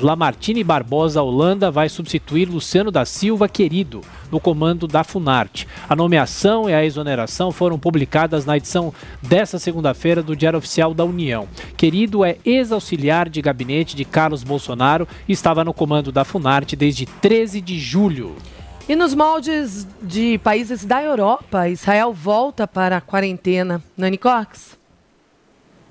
Lamartine Barbosa Holanda vai substituir Luciano da Silva Querido no comando da Funarte. A nomeação e a exoneração foram publicadas na edição desta segunda-feira do Diário Oficial da União. Querido é ex-auxiliar de gabinete de Carlos Bolsonaro e estava no comando da Funarte desde 13 de julho. E nos moldes de países da Europa, Israel volta para a quarentena. Nani Cox?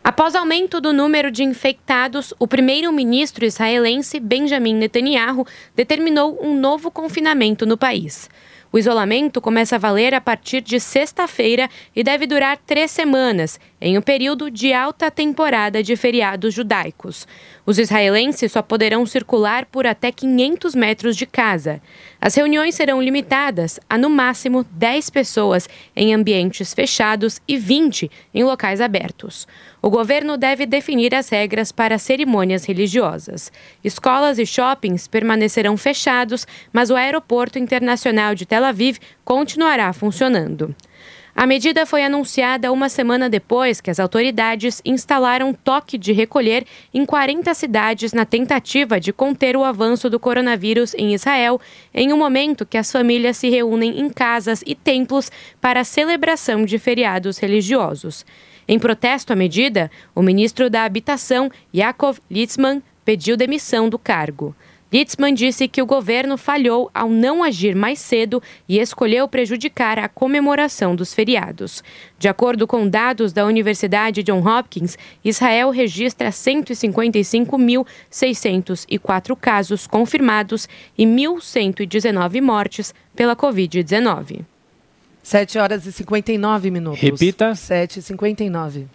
Após aumento do número de infectados, o primeiro-ministro israelense Benjamin Netanyahu determinou um novo confinamento no país. O isolamento começa a valer a partir de sexta-feira e deve durar três semanas, em um período de alta temporada de feriados judaicos. Os israelenses só poderão circular por até 500 metros de casa. As reuniões serão limitadas a, no máximo, 10 pessoas em ambientes fechados e 20 em locais abertos. O governo deve definir as regras para cerimônias religiosas. Escolas e shoppings permanecerão fechados, mas o Aeroporto Internacional de Tel Aviv continuará funcionando. A medida foi anunciada uma semana depois que as autoridades instalaram toque de recolher em 40 cidades na tentativa de conter o avanço do coronavírus em Israel, em um momento que as famílias se reúnem em casas e templos para a celebração de feriados religiosos. Em protesto à medida, o ministro da Habitação, Yaakov Litzman, pediu demissão do cargo. Litzman disse que o governo falhou ao não agir mais cedo e escolheu prejudicar a comemoração dos feriados. De acordo com dados da Universidade John Hopkins, Israel registra 155.604 casos confirmados e 1.119 mortes pela Covid-19. 7 horas e 59 minutos. Repita. 7 e 59.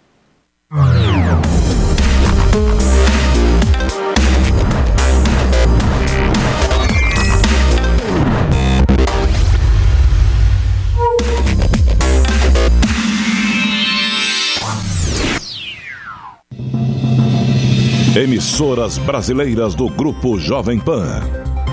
Emissoras brasileiras do Grupo Jovem Pan.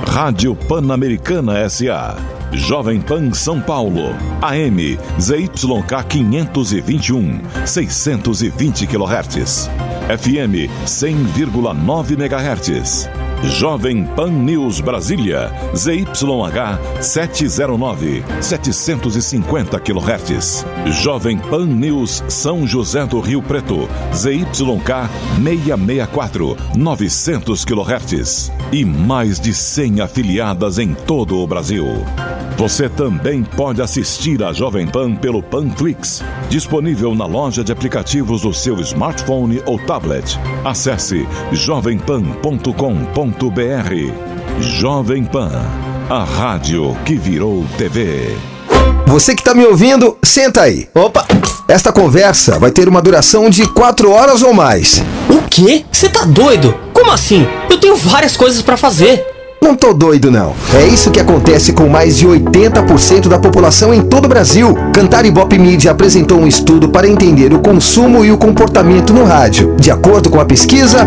Rádio Pan-Americana SA. Jovem Pan São Paulo, AM ZYK 521, 620 kHz. FM 100,9 MHz. Jovem Pan News Brasília, ZYH 709, 750 kHz. Jovem Pan News São José do Rio Preto, ZYK 664, 900 kHz. E mais de 100 afiliadas em todo o Brasil. Você também pode assistir a Jovem Pan pelo Panflix, disponível na loja de aplicativos do seu smartphone ou tablet. Acesse jovempan.com.br. Jovem Pan, a rádio que virou TV. Você que está me ouvindo, senta aí. Opa! Esta conversa vai ter uma duração de 4 horas ou mais. O quê? Você tá doido? Como assim? Eu tenho várias coisas para fazer. Não tô doido, não. É isso que acontece com mais de 80% da população em todo o Brasil. Cantar Ibope Media apresentou um estudo para entender o consumo e o comportamento no rádio. De acordo com a pesquisa,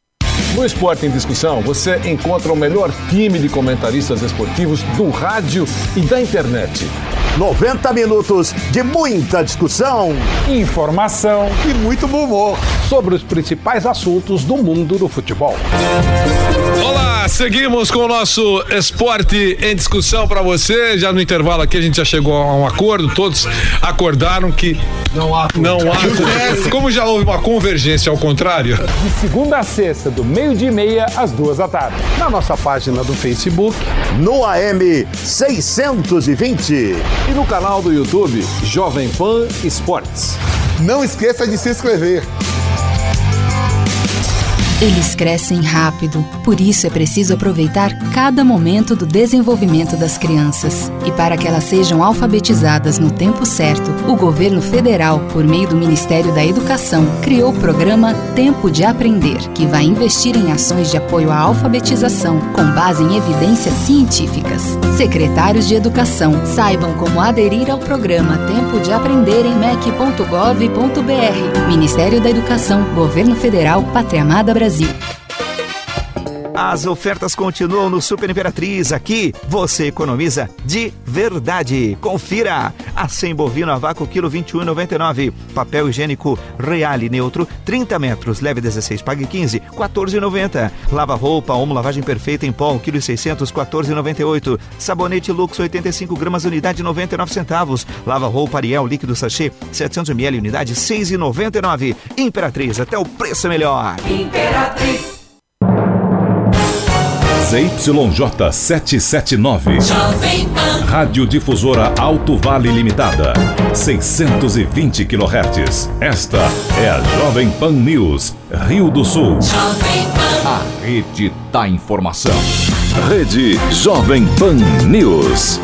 No Esporte em Discussão, você encontra o melhor time de comentaristas esportivos do rádio e da internet. 90 minutos de muita discussão, Informação e muito bom humor. sobre os principais assuntos do mundo do futebol. Seguimos com o nosso esporte em discussão para você. Já no intervalo aqui a gente já chegou a um acordo, todos acordaram que Não há não há. Como já houve uma convergência ao contrário, De segunda a sexta, do meio-dia e meia às duas da tarde. Na nossa página do Facebook No AM 620. e no canal do YouTube Jovem Pan Esportes. Não esqueça de se inscrever. Eles crescem rápido, por isso é preciso aproveitar cada momento do desenvolvimento das crianças. E para que elas sejam alfabetizadas no tempo certo, o governo federal, por meio do Ministério da Educação, criou o programa Tempo de Aprender, que vai investir em ações de apoio à alfabetização com base em evidências científicas. Secretários de Educação, saibam como aderir ao programa Tempo de Aprender em mec.gov.br. Ministério da Educação, Governo Federal, Pátria Amada Brasil. Brasil. As ofertas continuam no Super Imperatriz. Aqui você economiza de verdade. Confira! A 100 bovino a vácuo, quilo 21,99. Papel higiênico Reale Neutro, 30 metros, leve 16, pague 15, 14,90. Lava roupa, Omo lavagem perfeita em pó, quilo 600, 14,98. Sabonete Lux, 85 gramas, unidade 99 centavos. Lava roupa Ariel líquido sachê, 700 ml, unidade 6,99. Imperatriz, até o preço melhor. Imperatriz. ZYJ 779. Rádio Difusora Alto Vale Limitada. 620 kHz. Esta é a Jovem Pan News, Rio do Sul. A rede da informação. Rede Jovem Pan News.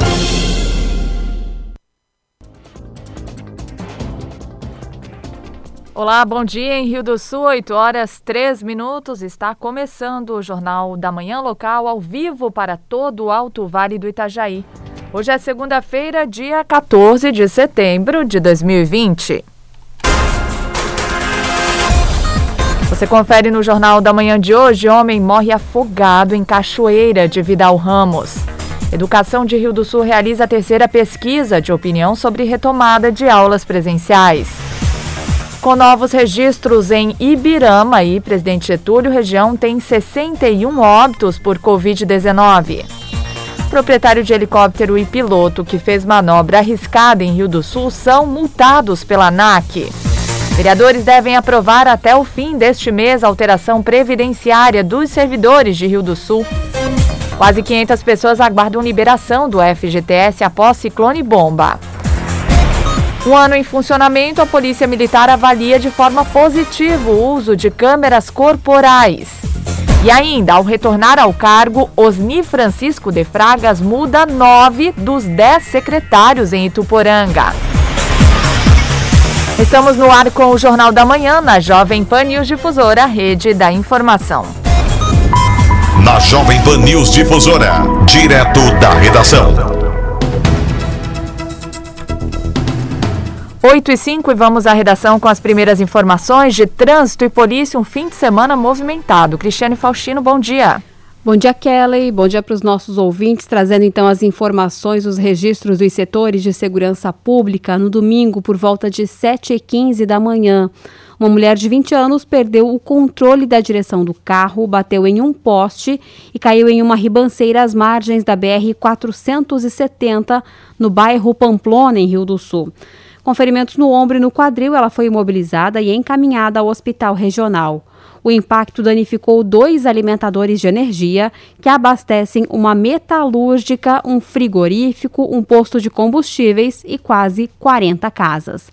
Olá, bom dia em Rio do Sul, 8 horas 3 minutos. Está começando o Jornal da Manhã Local ao vivo para todo o Alto Vale do Itajaí. Hoje é segunda-feira, dia 14 de setembro de 2020. Você confere no Jornal da Manhã de hoje: homem morre afogado em cachoeira de Vidal Ramos. Educação de Rio do Sul realiza a terceira pesquisa de opinião sobre retomada de aulas presenciais. Com novos registros em Ibirama e Presidente Getúlio, região tem 61 óbitos por Covid-19. Proprietário de helicóptero e piloto que fez manobra arriscada em Rio do Sul são multados pela ANAC. Vereadores devem aprovar até o fim deste mês a alteração previdenciária dos servidores de Rio do Sul. Quase 500 pessoas aguardam liberação do FGTS após ciclone bomba. Um ano em funcionamento, a Polícia Militar avalia de forma positiva o uso de câmeras corporais. E ainda, ao retornar ao cargo, Osni Francisco de Fragas muda nove dos dez secretários em Ituporanga. Estamos no ar com o Jornal da Manhã, na Jovem Pan News Difusora, rede da informação. Na Jovem Pan News Difusora, direto da redação. 8 e 5 e vamos à redação com as primeiras informações de trânsito e polícia. Um fim de semana movimentado. Cristiane Faustino, bom dia. Bom dia, Kelly. Bom dia para os nossos ouvintes, trazendo então as informações, os registros dos setores de segurança pública no domingo por volta de 7h15 da manhã. Uma mulher de 20 anos perdeu o controle da direção do carro, bateu em um poste e caiu em uma ribanceira às margens da BR-470, no bairro Pamplona, em Rio do Sul. Com ferimentos no ombro e no quadril, ela foi imobilizada e encaminhada ao hospital regional. O impacto danificou dois alimentadores de energia que abastecem uma metalúrgica, um frigorífico, um posto de combustíveis e quase 40 casas.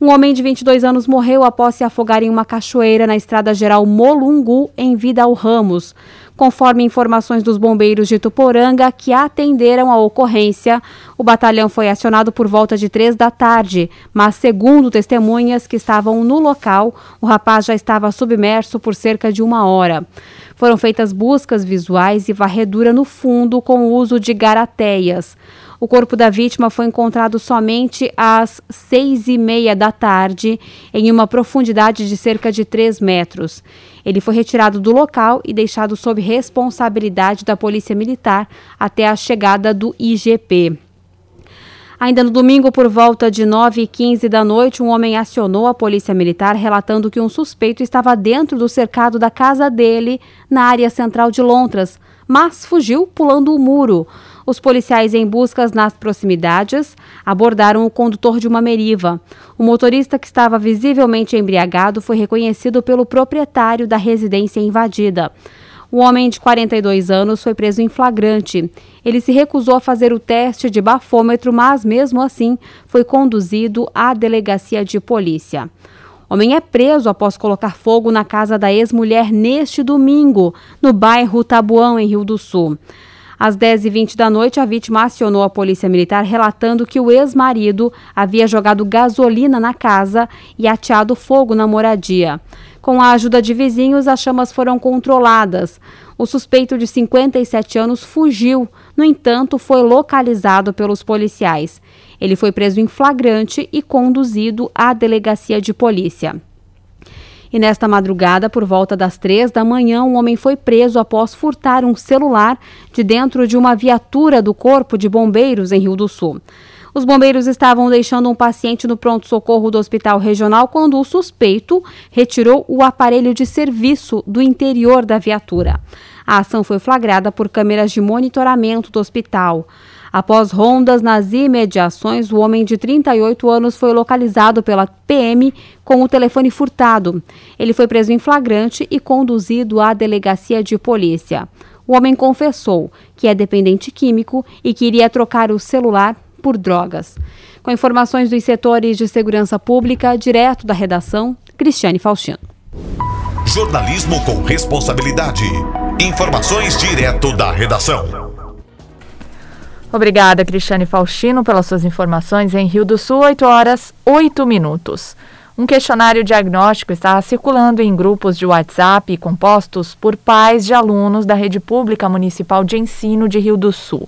Um homem de 22 anos morreu após se afogar em uma cachoeira na estrada geral Molungu, em Vidal Ramos. Conforme informações dos bombeiros de Tuporanga que atenderam a ocorrência, o batalhão foi acionado por volta de três da tarde, mas, segundo testemunhas que estavam no local, o rapaz já estava submerso por cerca de uma hora. Foram feitas buscas visuais e varredura no fundo com o uso de garateias. O corpo da vítima foi encontrado somente às seis e meia da tarde, em uma profundidade de cerca de 3 metros. Ele foi retirado do local e deixado sob responsabilidade da Polícia Militar até a chegada do IGP. Ainda no domingo, por volta de 9h15 da noite, um homem acionou a polícia militar relatando que um suspeito estava dentro do cercado da casa dele, na área central de Lontras, mas fugiu pulando o muro. Os policiais em buscas nas proximidades abordaram o condutor de uma meriva. O motorista que estava visivelmente embriagado foi reconhecido pelo proprietário da residência invadida. O homem de 42 anos foi preso em flagrante. Ele se recusou a fazer o teste de bafômetro, mas mesmo assim foi conduzido à delegacia de polícia. Homem é preso após colocar fogo na casa da ex-mulher neste domingo, no bairro Tabuão, em Rio do Sul. Às 10h20 da noite, a vítima acionou a polícia militar relatando que o ex-marido havia jogado gasolina na casa e ateado fogo na moradia. Com a ajuda de vizinhos, as chamas foram controladas. O suspeito de 57 anos fugiu, no entanto, foi localizado pelos policiais. Ele foi preso em flagrante e conduzido à delegacia de polícia. E nesta madrugada, por volta das três da manhã, um homem foi preso após furtar um celular de dentro de uma viatura do Corpo de Bombeiros em Rio do Sul. Os bombeiros estavam deixando um paciente no pronto-socorro do hospital regional quando o suspeito retirou o aparelho de serviço do interior da viatura. A ação foi flagrada por câmeras de monitoramento do hospital. Após rondas nas imediações, o homem de 38 anos foi localizado pela PM com o telefone furtado. Ele foi preso em flagrante e conduzido à delegacia de polícia. O homem confessou que é dependente químico e queria trocar o celular por drogas. Com informações dos setores de segurança pública, direto da redação, Cristiane Faustino. Jornalismo com responsabilidade. Informações direto da redação. Obrigada, Cristiane Faustino, pelas suas informações em Rio do Sul, 8 horas 8 minutos. Um questionário diagnóstico está circulando em grupos de WhatsApp compostos por pais de alunos da Rede Pública Municipal de Ensino de Rio do Sul.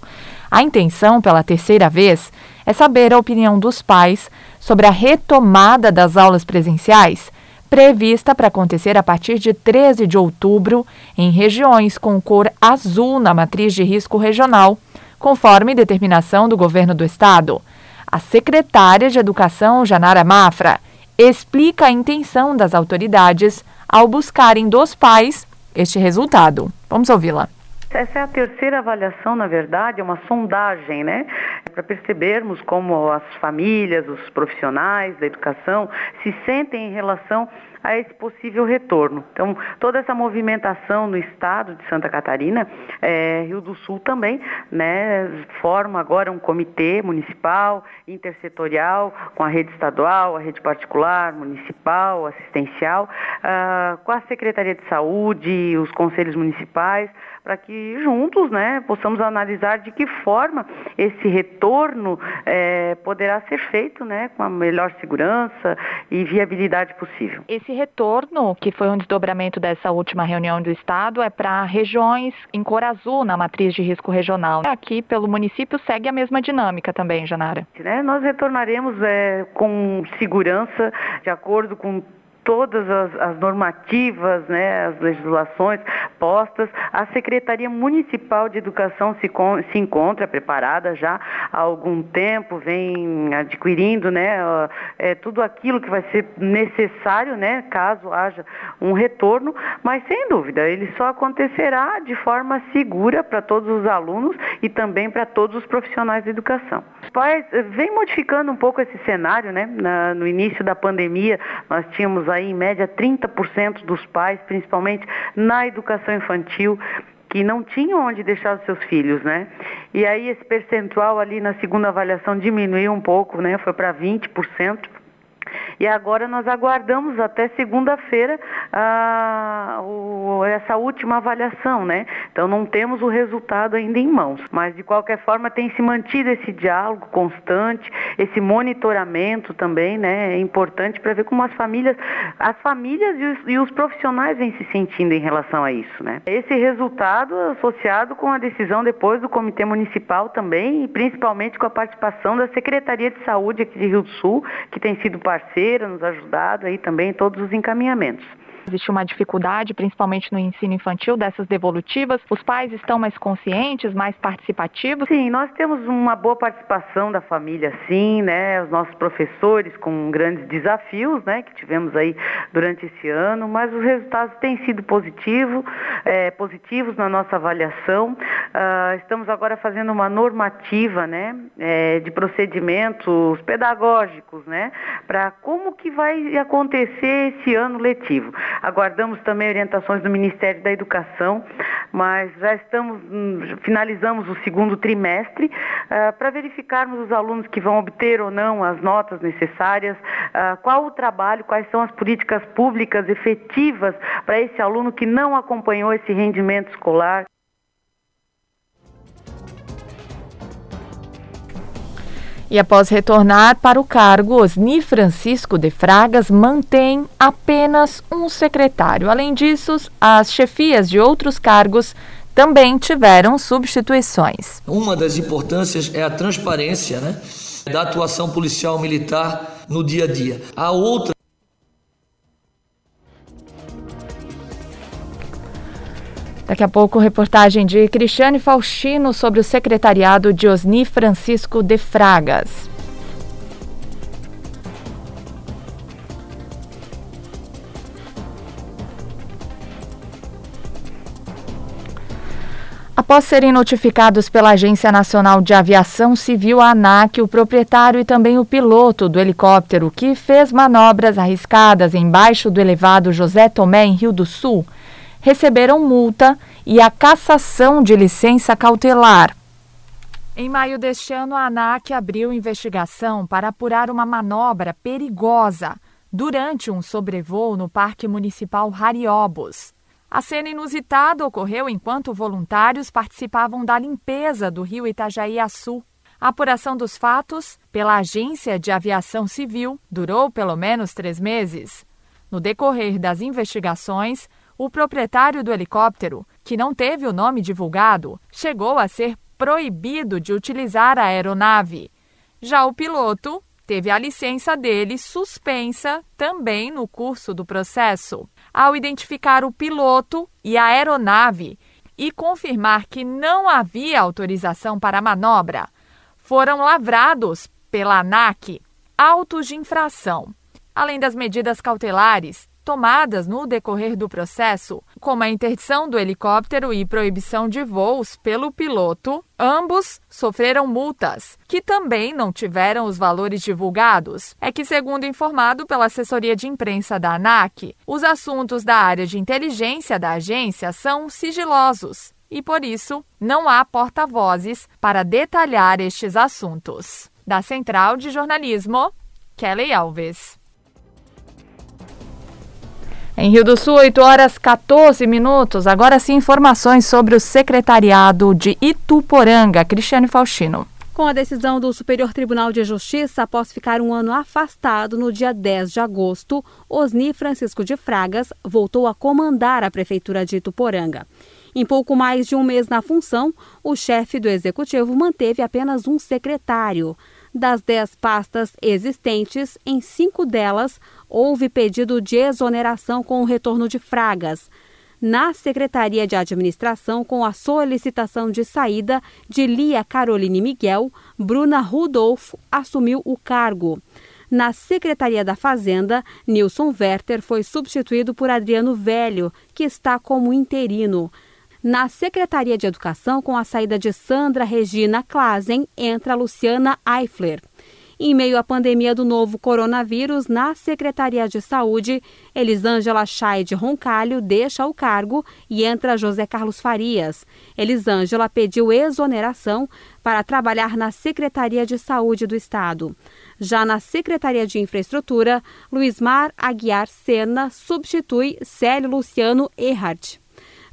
A intenção, pela terceira vez, é saber a opinião dos pais sobre a retomada das aulas presenciais, prevista para acontecer a partir de 13 de outubro em regiões com cor azul na matriz de risco regional conforme determinação do governo do estado. A secretária de Educação, Janara Mafra, explica a intenção das autoridades ao buscarem dos pais este resultado. Vamos ouvi-la. Essa é a terceira avaliação, na verdade, é uma sondagem, né? É para percebermos como as famílias, os profissionais da educação se sentem em relação a esse possível retorno. Então, toda essa movimentação no estado de Santa Catarina, é, Rio do Sul também, né, forma agora um comitê municipal, intersetorial, com a rede estadual, a rede particular, municipal, assistencial, uh, com a Secretaria de Saúde, os conselhos municipais, para que juntos né, possamos analisar de que forma esse retorno é, poderá ser feito né, com a melhor segurança e viabilidade possível. Esse retorno, que foi um desdobramento dessa última reunião do Estado, é para regiões em cor azul na matriz de risco regional. Aqui, pelo município, segue a mesma dinâmica também, Janara. Né, nós retornaremos é, com segurança, de acordo com todas as, as, normativas, né, as legislações postas, a Secretaria Municipal de Educação se, se encontra preparada já há algum tempo, vem adquirindo né, é, tudo aquilo que vai ser necessário, né, caso haja um retorno, mas sem dúvida, ele só acontecerá de forma segura para todos os alunos e também para todos os profissionais de educação. Os pais eh, vem modificando um pouco esse cenário, né? Na, no início da pandemia, nós tínhamos aí em média 30% dos pais, principalmente na educação infantil, que não tinham onde deixar os seus filhos, né? E aí esse percentual ali na segunda avaliação diminuiu um pouco, né? Foi para 20%. E agora nós aguardamos até segunda-feira ah, essa última avaliação, né? Então não temos o resultado ainda em mãos, mas de qualquer forma tem se mantido esse diálogo constante, esse monitoramento também, né? É importante para ver como as famílias, as famílias e os, e os profissionais vêm se sentindo em relação a isso, né? Esse resultado associado com a decisão depois do Comitê Municipal também e principalmente com a participação da Secretaria de Saúde aqui de Rio do Sul, que tem sido parceira, nos ajudado aí também em todos os encaminhamentos. Existe uma dificuldade, principalmente no ensino infantil, dessas devolutivas. Os pais estão mais conscientes, mais participativos? Sim, nós temos uma boa participação da família, sim, né? Os nossos professores com grandes desafios, né? Que tivemos aí durante esse ano, mas os resultados têm sido positivo, é, positivos na nossa avaliação. Uh, estamos agora fazendo uma normativa, né? É, de procedimentos pedagógicos, né? Para como que vai acontecer esse ano letivo. Aguardamos também orientações do Ministério da Educação, mas já estamos, hum, finalizamos o segundo trimestre uh, para verificarmos os alunos que vão obter ou não as notas necessárias, uh, qual o trabalho, quais são as políticas públicas efetivas para esse aluno que não acompanhou esse rendimento escolar. E após retornar para o cargo, Osni Francisco de Fragas mantém apenas um secretário. Além disso, as chefias de outros cargos também tiveram substituições. Uma das importâncias é a transparência né, da atuação policial militar no dia a dia. A outra Daqui a pouco, reportagem de Cristiane Faustino sobre o secretariado de Osni Francisco de Fragas. Após serem notificados pela Agência Nacional de Aviação Civil, a ANAC, o proprietário e também o piloto do helicóptero que fez manobras arriscadas embaixo do elevado José Tomé, em Rio do Sul, receberam multa e a cassação de licença cautelar. Em maio deste ano, a ANAC abriu investigação para apurar uma manobra perigosa durante um sobrevoo no Parque Municipal Hariobos. A cena inusitada ocorreu enquanto voluntários participavam da limpeza do rio Itajaí-Açu. A apuração dos fatos, pela Agência de Aviação Civil, durou pelo menos três meses. No decorrer das investigações, o proprietário do helicóptero, que não teve o nome divulgado, chegou a ser proibido de utilizar a aeronave. Já o piloto teve a licença dele suspensa também no curso do processo. Ao identificar o piloto e a aeronave e confirmar que não havia autorização para a manobra, foram lavrados pela ANAC autos de infração. Além das medidas cautelares, tomadas no decorrer do processo, como a interdição do helicóptero e proibição de voos pelo piloto, ambos sofreram multas, que também não tiveram os valores divulgados. É que, segundo informado pela assessoria de imprensa da ANAC, os assuntos da área de inteligência da agência são sigilosos e, por isso, não há porta-vozes para detalhar estes assuntos. Da Central de Jornalismo, Kelly Alves. Em Rio do Sul, 8 horas 14 minutos. Agora sim, informações sobre o secretariado de Ituporanga. Cristiane Faustino. Com a decisão do Superior Tribunal de Justiça, após ficar um ano afastado no dia 10 de agosto, Osni Francisco de Fragas voltou a comandar a Prefeitura de Ituporanga. Em pouco mais de um mês na função, o chefe do executivo manteve apenas um secretário. Das dez pastas existentes, em cinco delas houve pedido de exoneração com o retorno de Fragas. Na Secretaria de Administração, com a solicitação de saída de Lia Caroline Miguel, Bruna Rudolfo assumiu o cargo. Na Secretaria da Fazenda, Nilson Werther foi substituído por Adriano Velho, que está como interino. Na Secretaria de Educação, com a saída de Sandra Regina Klazen, entra Luciana Eifler. Em meio à pandemia do novo coronavírus, na Secretaria de Saúde, Elisângela Scheid Roncalho deixa o cargo e entra José Carlos Farias. Elisângela pediu exoneração para trabalhar na Secretaria de Saúde do Estado. Já na Secretaria de Infraestrutura, Luizmar Aguiar Sena substitui Célio Luciano Erhardt.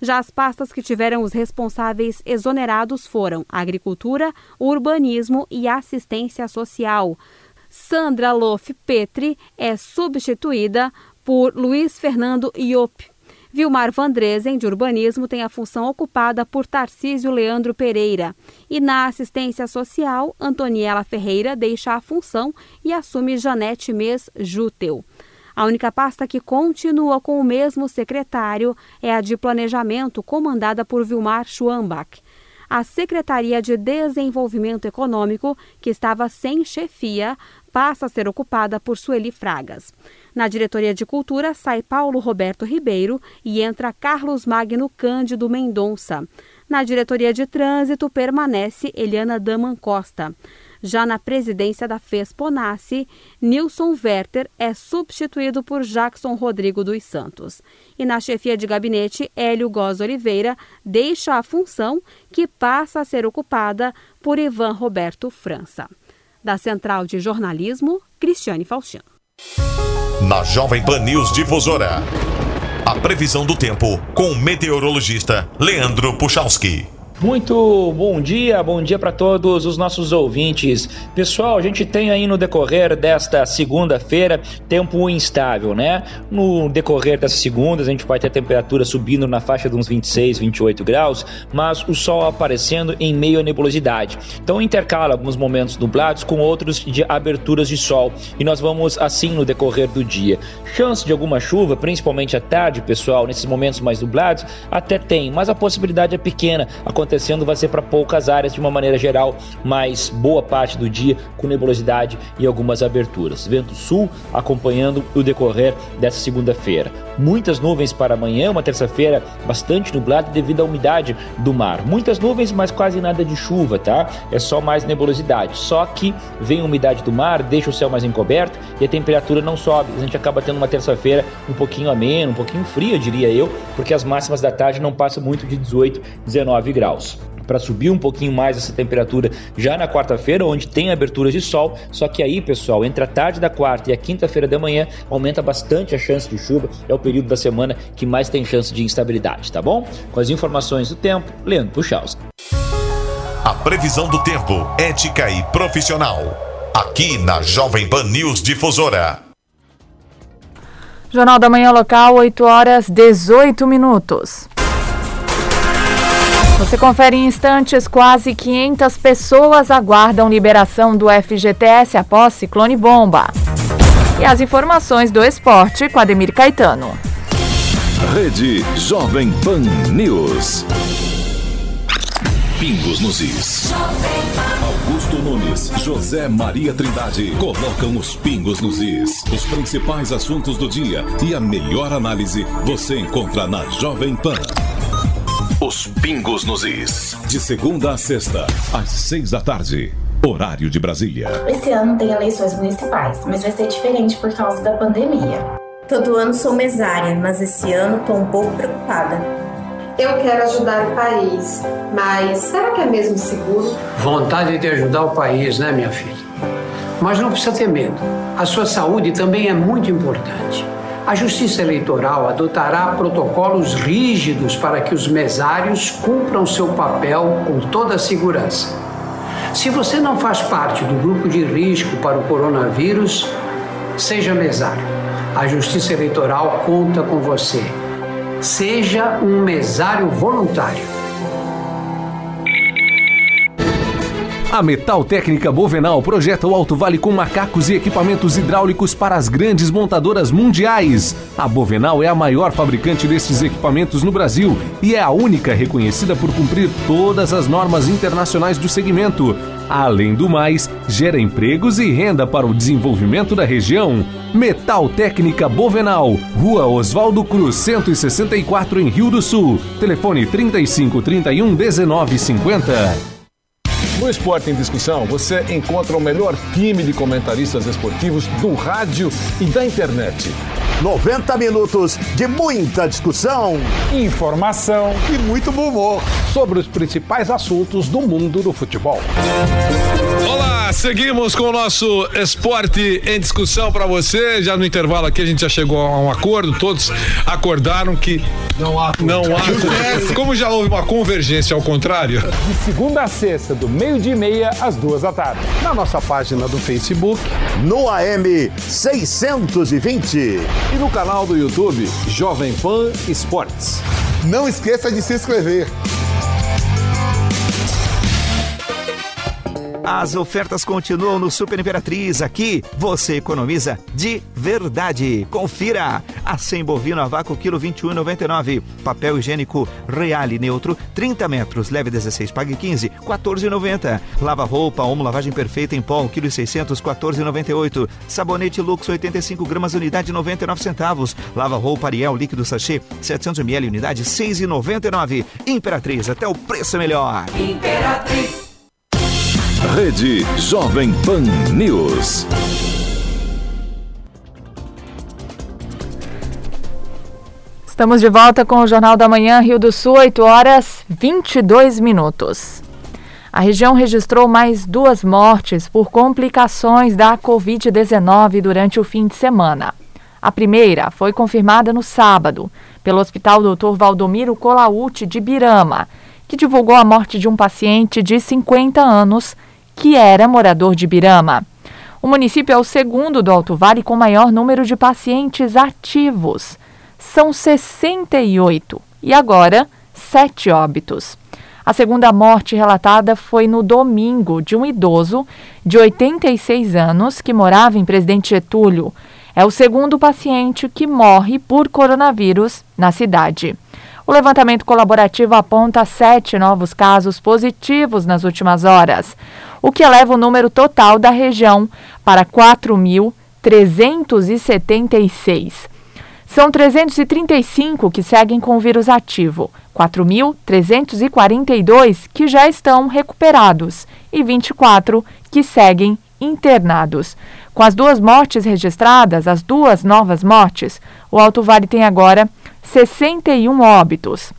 Já as pastas que tiveram os responsáveis exonerados foram Agricultura, Urbanismo e Assistência Social. Sandra Loff Petri é substituída por Luiz Fernando Iop. Vilmar Vandresen, de Urbanismo, tem a função ocupada por Tarcísio Leandro Pereira. E na assistência social, Antoniela Ferreira deixa a função e assume Janete Mês Jútel. A única pasta que continua com o mesmo secretário é a de Planejamento, comandada por Vilmar Schwambach. A Secretaria de Desenvolvimento Econômico, que estava sem chefia, passa a ser ocupada por Sueli Fragas. Na Diretoria de Cultura sai Paulo Roberto Ribeiro e entra Carlos Magno Cândido Mendonça. Na Diretoria de Trânsito permanece Eliana Daman Costa. Já na presidência da FESPONASSE, Nilson Werther é substituído por Jackson Rodrigo dos Santos. E na chefia de gabinete, Hélio Góes Oliveira deixa a função que passa a ser ocupada por Ivan Roberto França. Da Central de Jornalismo, Cristiane Faustino. Na Jovem Pan News Difusora, a previsão do tempo com o meteorologista Leandro Puchalski. Muito bom dia, bom dia para todos os nossos ouvintes. Pessoal, a gente tem aí no decorrer desta segunda-feira tempo instável, né? No decorrer dessas segundas, a gente vai ter a temperatura subindo na faixa de uns 26, 28 graus, mas o sol aparecendo em meio à nebulosidade. Então intercala alguns momentos nublados com outros de aberturas de sol e nós vamos assim no decorrer do dia. Chance de alguma chuva, principalmente à tarde, pessoal, nesses momentos mais nublados, até tem, mas a possibilidade é pequena acontecendo vai ser para poucas áreas de uma maneira geral, mas boa parte do dia com nebulosidade e algumas aberturas. Vento sul acompanhando o decorrer dessa segunda-feira. Muitas nuvens para amanhã, uma terça-feira bastante nublada devido à umidade do mar. Muitas nuvens, mas quase nada de chuva, tá? É só mais nebulosidade. Só que vem a umidade do mar, deixa o céu mais encoberto e a temperatura não sobe. A gente acaba tendo uma terça-feira um pouquinho amena, um pouquinho fria, diria eu, porque as máximas da tarde não passam muito de 18, 19 graus graus para subir um pouquinho mais essa temperatura já na quarta-feira, onde tem aberturas de sol. Só que aí, pessoal, entre a tarde da quarta e a quinta-feira da manhã, aumenta bastante a chance de chuva. É o período da semana que mais tem chance de instabilidade, tá bom? Com as informações do tempo, Leandro Puchalski. A previsão do tempo, ética e profissional. Aqui na Jovem Pan News Difusora. Jornal da Manhã Local, 8 horas 18 minutos. Você confere em instantes, quase 500 pessoas aguardam liberação do FGTS após ciclone bomba. E as informações do esporte com Ademir Caetano. Rede Jovem Pan News. Pingos nos is. Augusto Nunes, José Maria Trindade colocam os pingos nos is. Os principais assuntos do dia e a melhor análise você encontra na Jovem Pan. Os Pingos nos Is. De segunda a sexta, às seis da tarde. Horário de Brasília. Esse ano tem eleições municipais, mas vai ser diferente por causa da pandemia. Todo ano sou mesária, mas esse ano tô um pouco preocupada. Eu quero ajudar o país, mas será que é mesmo seguro? Vontade de ajudar o país, né, minha filha? Mas não precisa ter medo. A sua saúde também é muito importante. A Justiça Eleitoral adotará protocolos rígidos para que os mesários cumpram seu papel com toda a segurança. Se você não faz parte do grupo de risco para o coronavírus, seja mesário. A Justiça Eleitoral conta com você. Seja um mesário voluntário. A Metal Técnica Bovenal projeta o Alto Vale com macacos e equipamentos hidráulicos para as grandes montadoras mundiais. A Bovenal é a maior fabricante desses equipamentos no Brasil e é a única reconhecida por cumprir todas as normas internacionais do segmento. Além do mais, gera empregos e renda para o desenvolvimento da região. Metal Técnica Bovenal, Rua Oswaldo Cruz, 164 em Rio do Sul. Telefone 35 31 19 50. No Esporte em Discussão, você encontra o melhor time de comentaristas esportivos do rádio e da internet. 90 minutos de muita discussão, informação e muito bom humor sobre os principais assuntos do mundo do futebol. Olá, seguimos com o nosso esporte em discussão para você. Já no intervalo aqui a gente já chegou a um acordo, todos acordaram que não há não há como já houve uma convergência ao contrário. De segunda a sexta, do meio-dia e meia às duas da tarde. Na nossa página do Facebook, no AM 620 e no canal do YouTube Jovem Pan Esportes. Não esqueça de se inscrever. As ofertas continuam no Super Imperatriz. Aqui você economiza de verdade. Confira. A 100 bovino a vácuo, quilo 21,99. Papel higiênico Reale Neutro, 30 metros, leve 16, pague 15, 14,90. Lava roupa, Omo lavagem perfeita em pó, quilo 600, 14,98. Sabonete Lux, 85 gramas, unidade 99 centavos. Lava roupa Ariel líquido sachê, 700 ml, unidade 6,99. Imperatriz, até o preço melhor. Imperatriz. Rede Jovem Pan News. Estamos de volta com o Jornal da Manhã, Rio do Sul, 8 horas 22 minutos. A região registrou mais duas mortes por complicações da Covid-19 durante o fim de semana. A primeira foi confirmada no sábado pelo Hospital Dr. Valdomiro Colaute de Birama, que divulgou a morte de um paciente de 50 anos que era morador de Birama. O município é o segundo do Alto Vale com maior número de pacientes ativos. São 68 e agora sete óbitos. A segunda morte relatada foi no domingo de um idoso de 86 anos que morava em Presidente Getúlio. É o segundo paciente que morre por coronavírus na cidade. O levantamento colaborativo aponta sete novos casos positivos nas últimas horas, o que eleva o número total da região para 4.376. São 335 que seguem com o vírus ativo, 4.342 que já estão recuperados e 24 que seguem internados. Com as duas mortes registradas, as duas novas mortes, o Alto Vale tem agora 61 óbitos.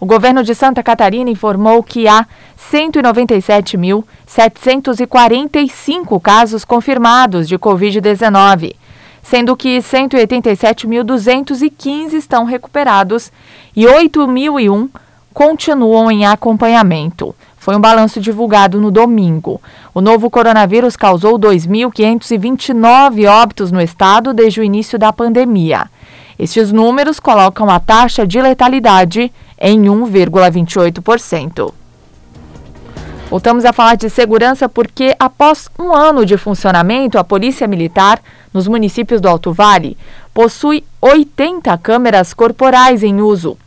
O governo de Santa Catarina informou que há 197.745 casos confirmados de Covid-19, sendo que 187.215 estão recuperados e 8.001 continuam em acompanhamento. Foi um balanço divulgado no domingo. O novo coronavírus causou 2.529 óbitos no estado desde o início da pandemia. Estes números colocam a taxa de letalidade em 1,28%. Voltamos a falar de segurança porque, após um ano de funcionamento, a Polícia Militar, nos municípios do Alto Vale, possui 80 câmeras corporais em uso.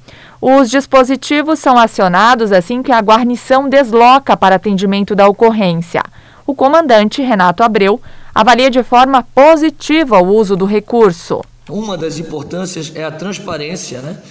Os dispositivos são acionados assim que a guarnição desloca para atendimento da ocorrência. O comandante Renato Abreu avalia de forma positiva o uso do recurso. Uma das importâncias é a transparência né,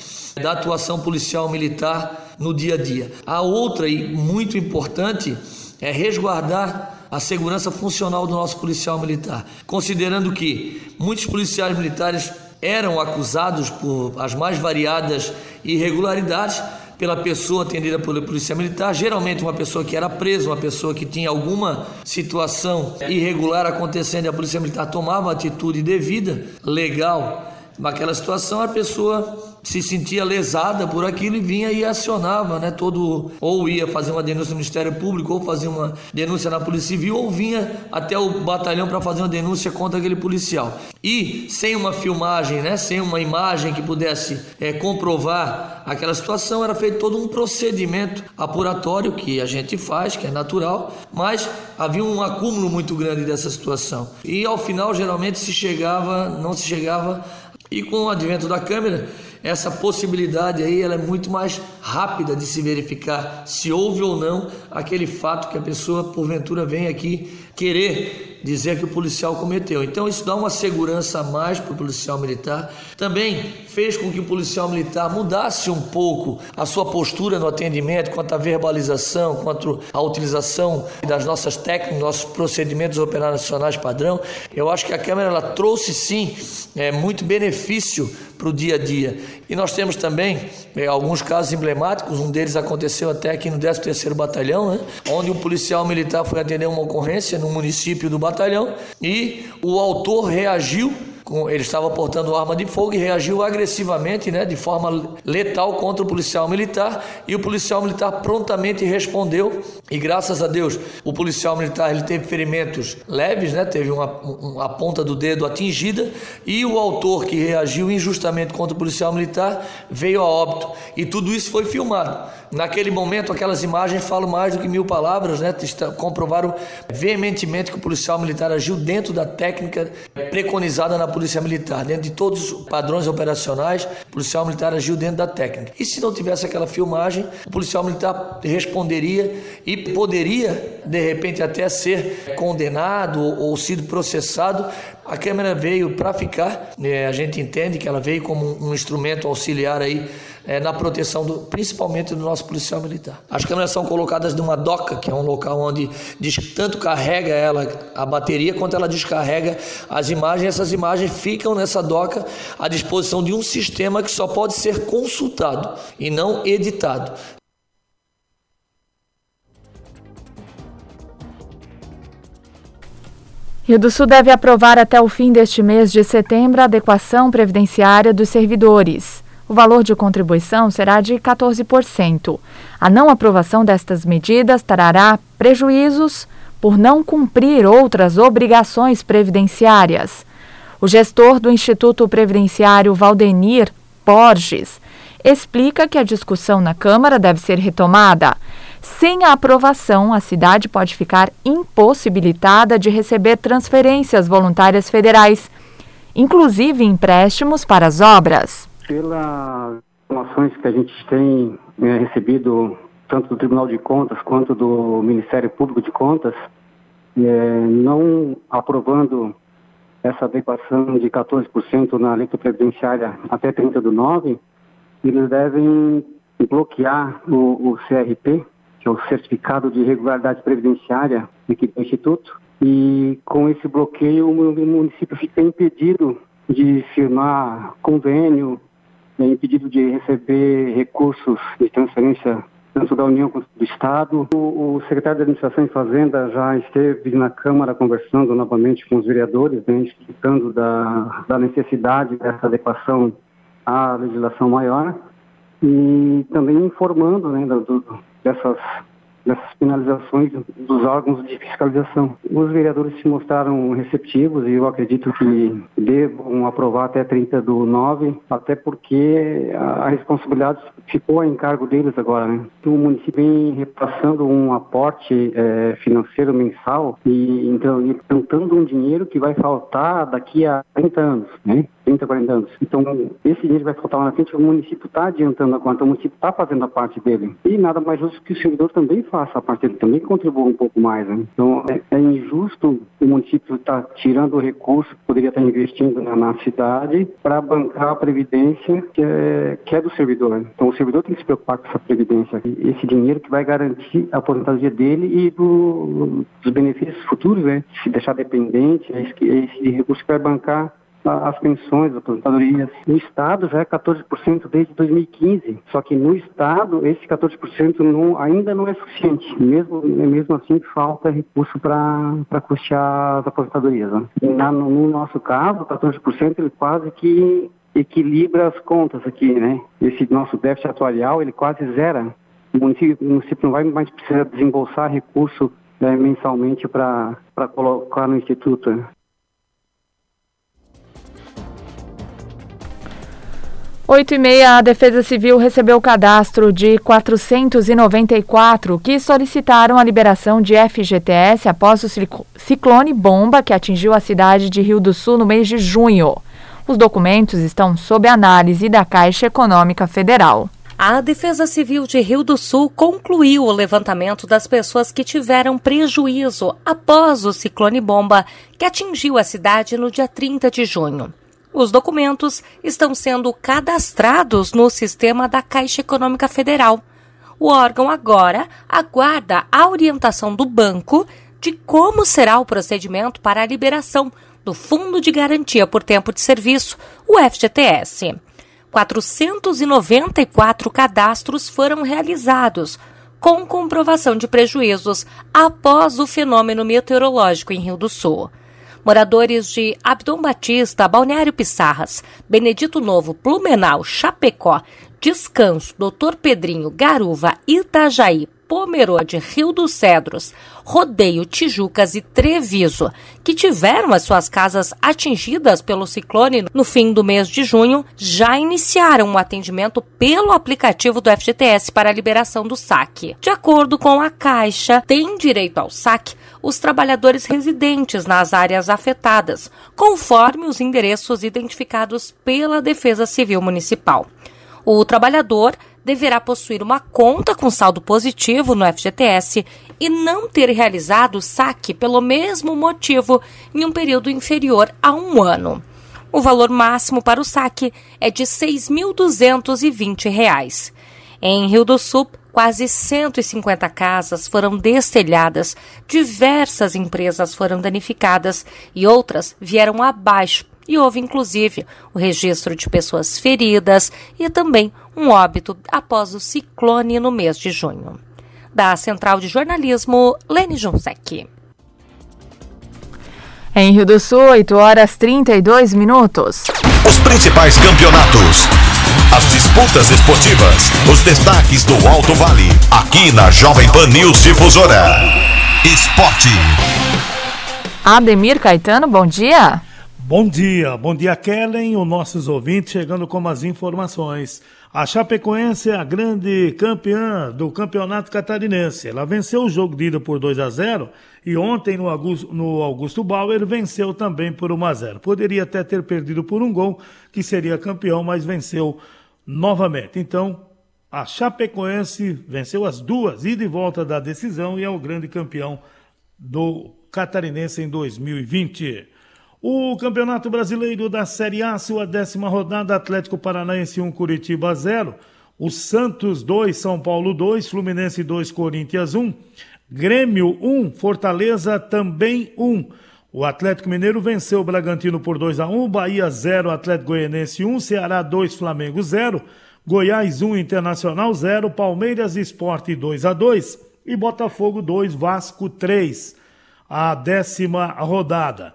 da atuação policial militar no dia a dia. A outra, e muito importante, é resguardar a segurança funcional do nosso policial militar, considerando que muitos policiais militares eram acusados por as mais variadas irregularidades pela pessoa atendida pela polícia militar, geralmente uma pessoa que era presa, uma pessoa que tinha alguma situação irregular acontecendo e a polícia militar tomava a atitude devida, legal, naquela situação a pessoa se sentia lesada por aquilo e vinha e acionava, né, todo ou ia fazer uma denúncia no Ministério Público ou fazer uma denúncia na Polícia Civil ou vinha até o batalhão para fazer uma denúncia contra aquele policial. E sem uma filmagem, né, sem uma imagem que pudesse é, comprovar aquela situação, era feito todo um procedimento apuratório que a gente faz, que é natural, mas havia um acúmulo muito grande dessa situação. E ao final geralmente se chegava, não se chegava e com o advento da câmera, essa possibilidade aí ela é muito mais rápida de se verificar se houve ou não aquele fato que a pessoa porventura vem aqui querer dizer que o policial cometeu. Então isso dá uma segurança a mais para o policial militar. Também fez com que o policial militar mudasse um pouco a sua postura no atendimento quanto à verbalização, quanto à utilização das nossas técnicas, nossos procedimentos operacionais padrão. Eu acho que a Câmara ela trouxe sim é, muito benefício para o dia a dia. E nós temos também é, alguns casos emblemáticos, um deles aconteceu até aqui no 13º Batalhão, né, onde o policial militar foi atender uma ocorrência no município do batalhão e o autor reagiu ele estava portando arma de fogo e reagiu agressivamente, né, de forma letal contra o policial militar e o policial militar prontamente respondeu e graças a Deus o policial militar ele teve ferimentos leves, né, teve uma, uma ponta do dedo atingida e o autor que reagiu injustamente contra o policial militar veio a óbito e tudo isso foi filmado. Naquele momento, aquelas imagens falam mais do que mil palavras, né? Comprovaram veementemente que o policial militar agiu dentro da técnica preconizada na polícia militar, dentro de todos os padrões operacionais, o policial militar agiu dentro da técnica. E se não tivesse aquela filmagem, o policial militar responderia e poderia, de repente, até ser condenado ou sido processado A câmera veio para ficar, né? a gente entende que ela veio como um instrumento auxiliar aí é, na proteção, do, principalmente do nosso policial militar. As câmeras são colocadas numa doca, que é um local onde tanto carrega ela a bateria quanto ela descarrega as imagens. Essas imagens ficam nessa doca à disposição de um sistema que só pode ser consultado e não editado. Rio do Sul deve aprovar até o fim deste mês de setembro a adequação previdenciária dos servidores. O valor de contribuição será de 14%. A não aprovação destas medidas trará prejuízos por não cumprir outras obrigações previdenciárias. O gestor do Instituto Previdenciário Valdenir Borges explica que a discussão na Câmara deve ser retomada. Sem a aprovação, a cidade pode ficar impossibilitada de receber transferências voluntárias federais, inclusive empréstimos para as obras. Pelas informações que a gente tem né, recebido, tanto do Tribunal de Contas quanto do Ministério Público de Contas, é, não aprovando essa adequação de 14% na lei previdenciária até 30 do 9, eles devem bloquear o, o CRP, que é o Certificado de Regularidade Previdenciária aqui do Instituto. E com esse bloqueio, o município fica impedido de firmar convênio, é impedido de receber recursos de transferência tanto da União quanto do Estado. O, o, secretário de Administração e Fazenda já esteve na Câmara conversando novamente com os vereadores, né, explicando da, da necessidade dessa adequação à legislação maior e também informando né, do, do, dessas dessas penalizações dos órgãos de fiscalização. Os vereadores se mostraram receptivos e eu acredito que devam aprovar até 30 do 9, até porque a responsabilidade ficou a encargo deles agora. Né? O município vem repassando um aporte é, financeiro mensal e então cantando um dinheiro que vai faltar daqui a 30 anos, né? 30, 40 anos. Então, esse dinheiro vai faltar lá na frente, o município está adiantando a conta, o município está fazendo a parte dele. E nada mais justo que o servidor também faça a parte dele, também contribua um pouco mais. Né? Então, é, é injusto o município estar tá tirando o recurso que poderia estar tá investindo na, na cidade para bancar a previdência que é, que é do servidor. Né? Então, o servidor tem que se preocupar com essa previdência. Esse dinheiro que vai garantir a aposentadoria dele e do, dos benefícios futuros, né? Se deixar dependente, é esse, é esse recurso que vai bancar as pensões, as aposentadorias. No Estado já é 14% desde 2015, só que no Estado esse 14% não, ainda não é suficiente. Mesmo, mesmo assim, falta recurso para custear as aposentadorias. Né? Na, no, no nosso caso, 14% ele quase que equilibra as contas aqui, né? Esse nosso déficit atuarial, ele quase zera. O município, o município não vai mais precisar desembolsar recurso né, mensalmente para colocar no Instituto. 8 e meia, a Defesa Civil recebeu o cadastro de 494 que solicitaram a liberação de FGTS após o ciclone bomba que atingiu a cidade de Rio do Sul no mês de junho. Os documentos estão sob análise da Caixa Econômica Federal. A Defesa Civil de Rio do Sul concluiu o levantamento das pessoas que tiveram prejuízo após o ciclone bomba que atingiu a cidade no dia 30 de junho. Os documentos estão sendo cadastrados no sistema da Caixa Econômica Federal. O órgão agora aguarda a orientação do banco de como será o procedimento para a liberação do Fundo de Garantia por Tempo de Serviço, o FGTS. 494 cadastros foram realizados, com comprovação de prejuízos após o fenômeno meteorológico em Rio do Sul. Moradores de Abdom Batista, Balneário Pissarras, Benedito Novo, Plumenau, Chapecó, Descanso, Doutor Pedrinho, Garuva, Itajaí, Pomerode, Rio dos Cedros, Rodeio, Tijucas e Treviso, que tiveram as suas casas atingidas pelo ciclone no fim do mês de junho, já iniciaram o atendimento pelo aplicativo do FGTS para a liberação do saque. De acordo com a Caixa, têm direito ao saque os trabalhadores residentes nas áreas afetadas, conforme os endereços identificados pela Defesa Civil Municipal. O trabalhador deverá possuir uma conta com saldo positivo no FGTS e não ter realizado o saque pelo mesmo motivo em um período inferior a um ano. O valor máximo para o saque é de R$ 6.220. Em Rio do Sul, quase 150 casas foram destelhadas, diversas empresas foram danificadas e outras vieram abaixo. E houve, inclusive, o registro de pessoas feridas e também um óbito após o ciclone no mês de junho. Da Central de Jornalismo, Lene Junsec. Em Rio do Sul, 8 horas 32 minutos. Os principais campeonatos, as disputas esportivas, os destaques do Alto Vale, aqui na Jovem Pan News Difusora. Esporte. Ademir Caetano, bom dia. Bom dia, bom dia Kellen, os nossos ouvintes chegando com as informações. A Chapecoense é a grande campeã do campeonato catarinense. Ela venceu o jogo de ida por 2 a 0 e ontem no Augusto, no Augusto Bauer venceu também por 1 a 0. Poderia até ter perdido por um gol, que seria campeão, mas venceu novamente. Então, a Chapecoense venceu as duas, ida e volta da decisão e é o grande campeão do catarinense em 2020. O Campeonato Brasileiro da Série A, sua décima rodada, Atlético Paranaense 1, Curitiba 0. O Santos 2, São Paulo 2, Fluminense 2, Corinthians 1. Grêmio 1, Fortaleza também 1. O Atlético Mineiro venceu o Bragantino por 2 a 1, Bahia 0, Atlético Goianense 1, Ceará 2, Flamengo 0, Goiás 1, Internacional 0, Palmeiras Esporte 2 a 2 e Botafogo 2, Vasco 3. A décima rodada.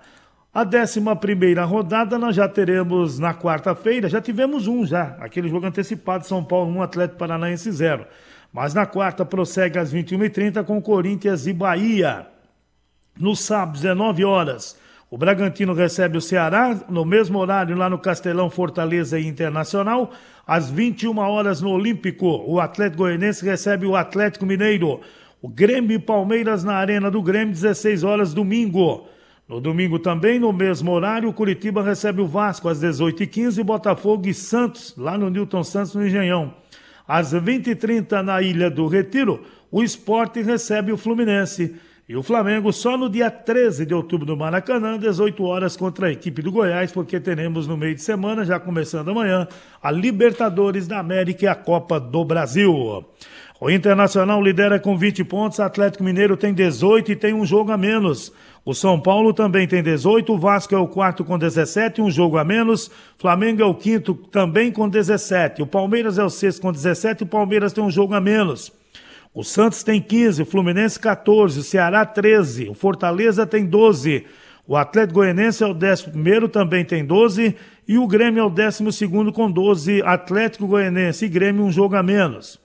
A décima primeira rodada nós já teremos na quarta-feira, já tivemos um já, aquele jogo antecipado, São Paulo 1, Atlético Paranaense 0. Mas na quarta prossegue às 21h30 com Corinthians e Bahia. No sábado, 19 horas, o Bragantino recebe o Ceará, no mesmo horário lá no Castelão, Fortaleza e Internacional. Às 21 horas no Olímpico, o Atlético Goianense recebe o Atlético Mineiro. O Grêmio e Palmeiras na Arena do Grêmio, 16 horas, domingo. No domingo também, no mesmo horário, Curitiba recebe o Vasco às 18h15 Botafogo e Santos, lá no Newton Santos, no Engenhão. Às 20h30, na Ilha do Retiro, o Esporte recebe o Fluminense. E o Flamengo só no dia 13 de outubro do Maracanã, 18 horas, contra a equipe do Goiás, porque teremos no meio de semana, já começando amanhã, a Libertadores da América e a Copa do Brasil. O Internacional lidera com 20 pontos, Atlético Mineiro tem 18 e tem um jogo a menos. O São Paulo também tem 18, o Vasco é o quarto com 17, um jogo a menos. Flamengo é o quinto também com 17. O Palmeiras é o sexto com 17 e o Palmeiras tem um jogo a menos. O Santos tem 15, o Fluminense 14, o Ceará 13, o Fortaleza tem 12. O Atlético Goianense é o décimo primeiro, também tem 12. E o Grêmio é o décimo segundo com 12. Atlético Goianense e Grêmio um jogo a menos.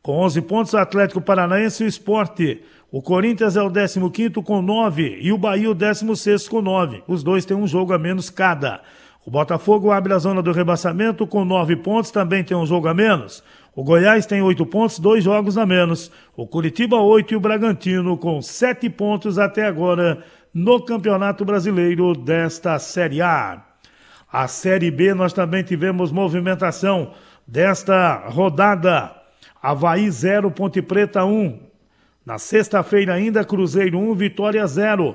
Com 11 pontos, o Atlético Paranaense e o Esporte. O Corinthians é o 15 com 9 e o Bahia o 16 com 9. Os dois têm um jogo a menos cada. O Botafogo abre a zona do rebaixamento com 9 pontos, também tem um jogo a menos. O Goiás tem 8 pontos, dois jogos a menos. O Curitiba 8 e o Bragantino com 7 pontos até agora no Campeonato Brasileiro desta Série A. A Série B nós também tivemos movimentação desta rodada. Havaí 0, Ponte Preta 1. Na sexta-feira ainda, Cruzeiro 1, Vitória 0.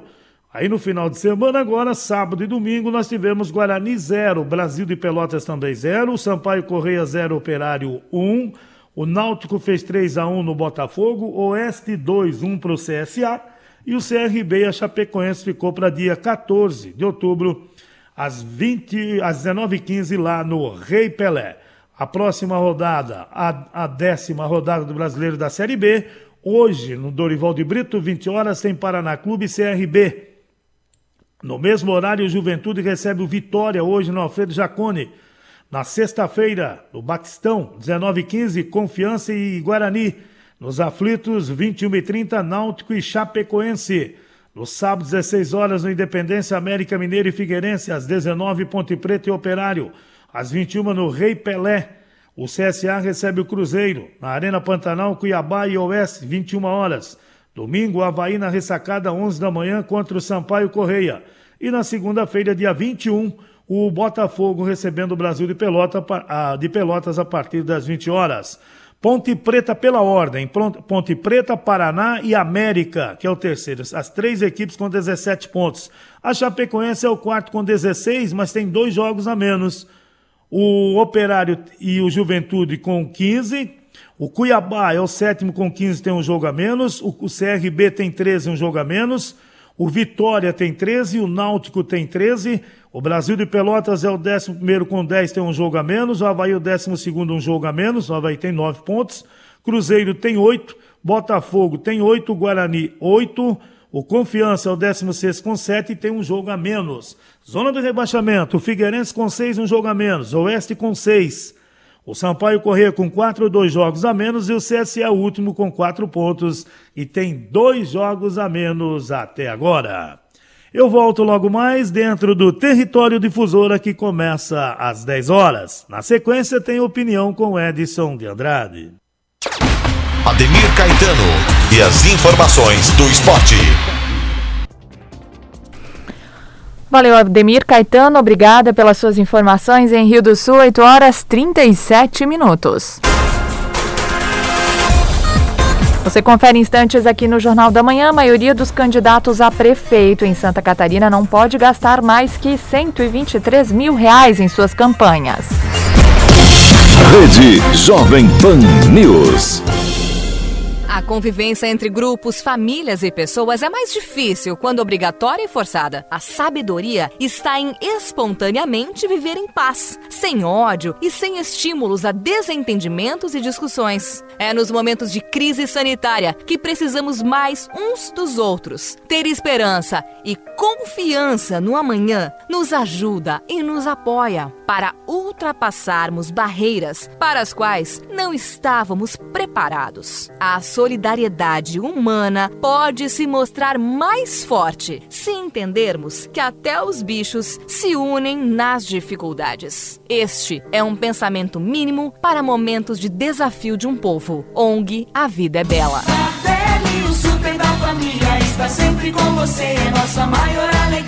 Aí no final de semana, agora, sábado e domingo, nós tivemos Guarani 0, Brasil de Pelotas também 0, Sampaio Correia 0, Operário 1, o Náutico fez 3 a 1 no Botafogo, Oeste 2, 1 para o CSA, e o CRB, a Chapecoense, ficou para dia 14 de outubro, às, 20, às 19h15, lá no Rei Pelé. A próxima rodada, a, a décima rodada do Brasileiro da Série B, Hoje, no Dorival de Brito, 20 horas, tem Paraná Clube e CRB. No mesmo horário, o Juventude recebe o Vitória, hoje no Alfredo Jacone. Na sexta-feira, no Batistão, 19h15, Confiança e Guarani. Nos aflitos, 21h30, Náutico e Chapecoense. No sábado, 16 horas, no Independência, América Mineiro e Figueirense. Às 19 Ponte Preta e Operário. Às 21 no Rei Pelé. O CSA recebe o Cruzeiro na Arena Pantanal, Cuiabá e Oeste, 21 horas. Domingo, Havaí na ressacada, 11 da manhã, contra o Sampaio Correia. E na segunda-feira, dia 21, o Botafogo recebendo o Brasil de, Pelota, de Pelotas a partir das 20 horas. Ponte Preta pela ordem, Ponte Preta, Paraná e América, que é o terceiro. As três equipes com 17 pontos. A Chapecoense é o quarto com 16, mas tem dois jogos a menos. O Operário e o Juventude com 15. O Cuiabá é o sétimo com 15, tem um jogo a menos. O CRB tem 13, um jogo a menos. O Vitória tem 13, o Náutico tem 13. O Brasil de Pelotas é o 11 com 10, tem um jogo a menos. O Havaí, o 12, um jogo a menos. O Havaí tem 9 pontos. Cruzeiro tem 8. Botafogo tem 8. Guarani, 8. O Confiança é o 16 com 7 e tem um jogo a menos. Zona do rebaixamento, o Figueirense com 6, um jogo a menos. Oeste com 6. O Sampaio Corrêa com 4, dois jogos a menos. E o CSE é o último com 4 pontos e tem dois jogos a menos até agora. Eu volto logo mais dentro do Território Difusora que começa às 10 horas. Na sequência tem opinião com Edson de Andrade. Ademir Caetano e as informações do esporte. Valeu, Ademir Caetano. Obrigada pelas suas informações em Rio do Sul, 8 horas 37 minutos. Você confere instantes aqui no Jornal da Manhã. A maioria dos candidatos a prefeito em Santa Catarina não pode gastar mais que 123 mil reais em suas campanhas. Rede Jovem Pan News. A convivência entre grupos, famílias e pessoas é mais difícil quando obrigatória e forçada. A sabedoria está em espontaneamente viver em paz, sem ódio e sem estímulos a desentendimentos e discussões. É nos momentos de crise sanitária que precisamos mais uns dos outros. Ter esperança e confiança no amanhã nos ajuda e nos apoia para ultrapassarmos barreiras para as quais não estávamos preparados. A solidariedade humana pode se mostrar mais forte se entendermos que até os bichos se unem nas dificuldades. Este é um pensamento mínimo para momentos de desafio de um povo. ONG A Vida é Bela. o super da família, está sempre com você, é nossa maior alegria.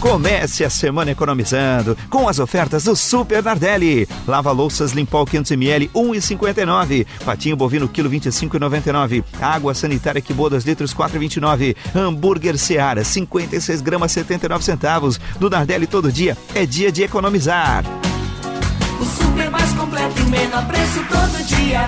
Comece a semana economizando com as ofertas do Super Nardelli. Lava louças Limpol 500ml 1,59. Patinho bovino quilo 25,99. Água sanitária que boa 2 litros 4,29. Hambúrguer Seara 56 gramas 79 centavos. Do Nardelli todo dia é dia de economizar. O super mais completo e menor preço todo dia.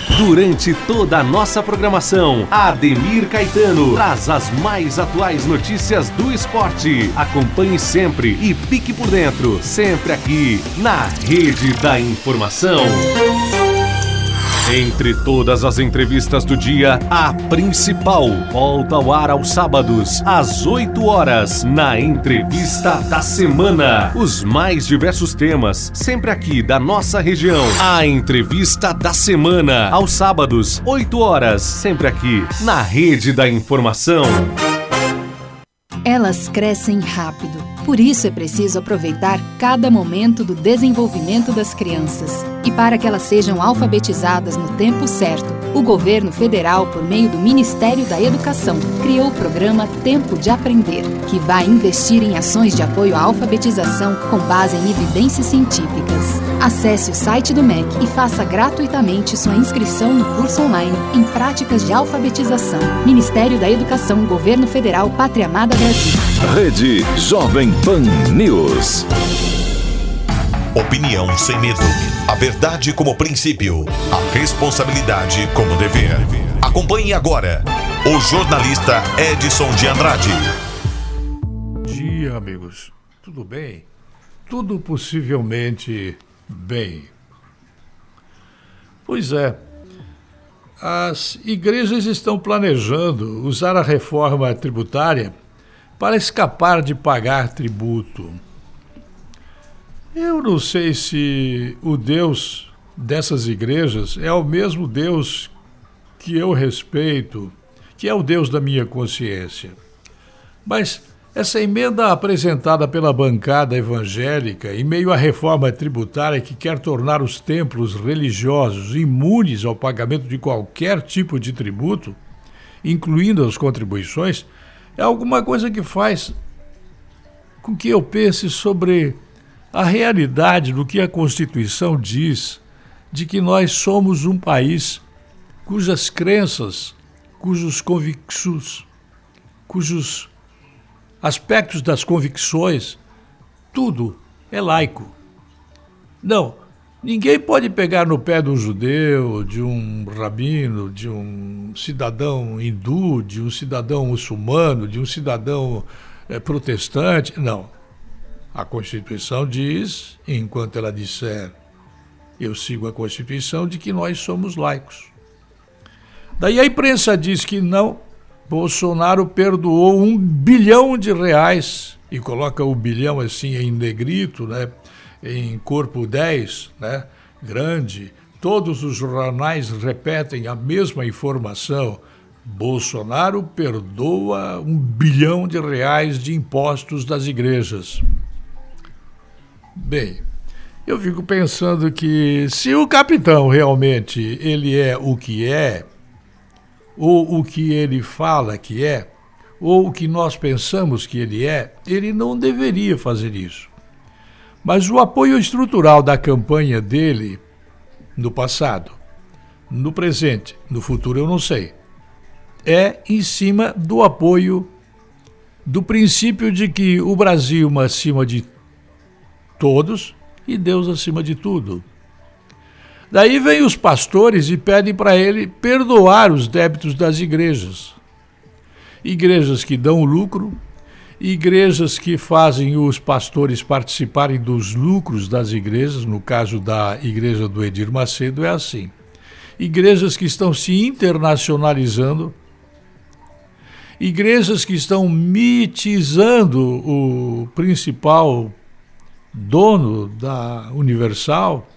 Durante toda a nossa programação, Ademir Caetano traz as mais atuais notícias do esporte. Acompanhe sempre e fique por dentro, sempre aqui na Rede da Informação. Entre todas as entrevistas do dia, a principal volta ao ar aos sábados, às 8 horas, na Entrevista da Semana. Os mais diversos temas, sempre aqui da nossa região. A Entrevista da Semana, aos sábados, 8 horas, sempre aqui, na Rede da Informação. Elas crescem rápido, por isso é preciso aproveitar cada momento do desenvolvimento das crianças. E para que elas sejam alfabetizadas no tempo certo, o governo federal, por meio do Ministério da Educação, criou o programa Tempo de Aprender, que vai investir em ações de apoio à alfabetização com base em evidências científicas. Acesse o site do MEC e faça gratuitamente sua inscrição no curso online em práticas de alfabetização. Ministério da Educação, Governo Federal, Pátria Amada Brasil. Rede Jovem Pan News. Opinião sem medo. A verdade como princípio. A responsabilidade como dever. Acompanhe agora o jornalista Edson de Andrade. Bom dia, amigos. Tudo bem? Tudo possivelmente bem. Pois é. As igrejas estão planejando usar a reforma tributária para escapar de pagar tributo. Eu não sei se o Deus dessas igrejas é o mesmo Deus que eu respeito, que é o Deus da minha consciência. Mas essa emenda apresentada pela bancada evangélica, em meio à reforma tributária que quer tornar os templos religiosos imunes ao pagamento de qualquer tipo de tributo, incluindo as contribuições, é alguma coisa que faz com que eu pense sobre a realidade do que a Constituição diz de que nós somos um país cujas crenças, cujos convicções, cujos aspectos das convicções, tudo é laico. Não, ninguém pode pegar no pé de um judeu, de um rabino, de um cidadão hindu, de um cidadão muçulmano, de um cidadão é, protestante. Não. A Constituição diz, enquanto ela disser, eu sigo a Constituição, de que nós somos laicos. Daí a imprensa diz que não, Bolsonaro perdoou um bilhão de reais e coloca o bilhão assim em negrito, né? em corpo 10, né? grande. Todos os jornais repetem a mesma informação. Bolsonaro perdoa um bilhão de reais de impostos das igrejas. Bem, eu fico pensando que se o capitão realmente ele é o que é, ou o que ele fala que é, ou o que nós pensamos que ele é, ele não deveria fazer isso. Mas o apoio estrutural da campanha dele no passado, no presente, no futuro eu não sei, é em cima do apoio do princípio de que o Brasil acima de todos e Deus acima de tudo. Daí vem os pastores e pedem para ele perdoar os débitos das igrejas. Igrejas que dão lucro, igrejas que fazem os pastores participarem dos lucros das igrejas, no caso da igreja do Edir Macedo é assim. Igrejas que estão se internacionalizando, igrejas que estão mitizando o principal dono da Universal,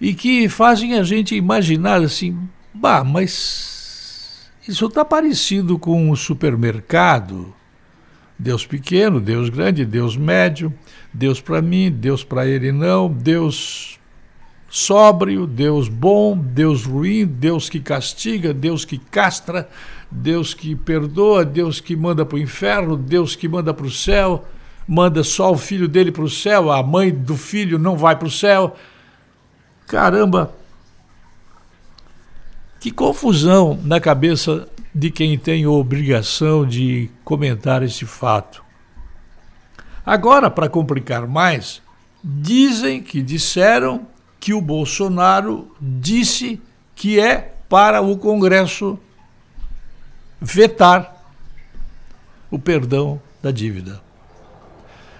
e que fazem a gente imaginar assim, bah, mas isso está parecido com um supermercado. Deus pequeno, Deus grande, Deus médio, Deus para mim, Deus para ele não, Deus sóbrio, Deus bom, Deus ruim, Deus que castiga, Deus que castra, Deus que perdoa, Deus que manda para o inferno, Deus que manda para o céu, manda só o filho dele para o céu, a mãe do filho não vai para o céu. Caramba! Que confusão na cabeça de quem tem obrigação de comentar esse fato. Agora, para complicar mais, dizem que disseram que o Bolsonaro disse que é para o Congresso vetar o perdão da dívida.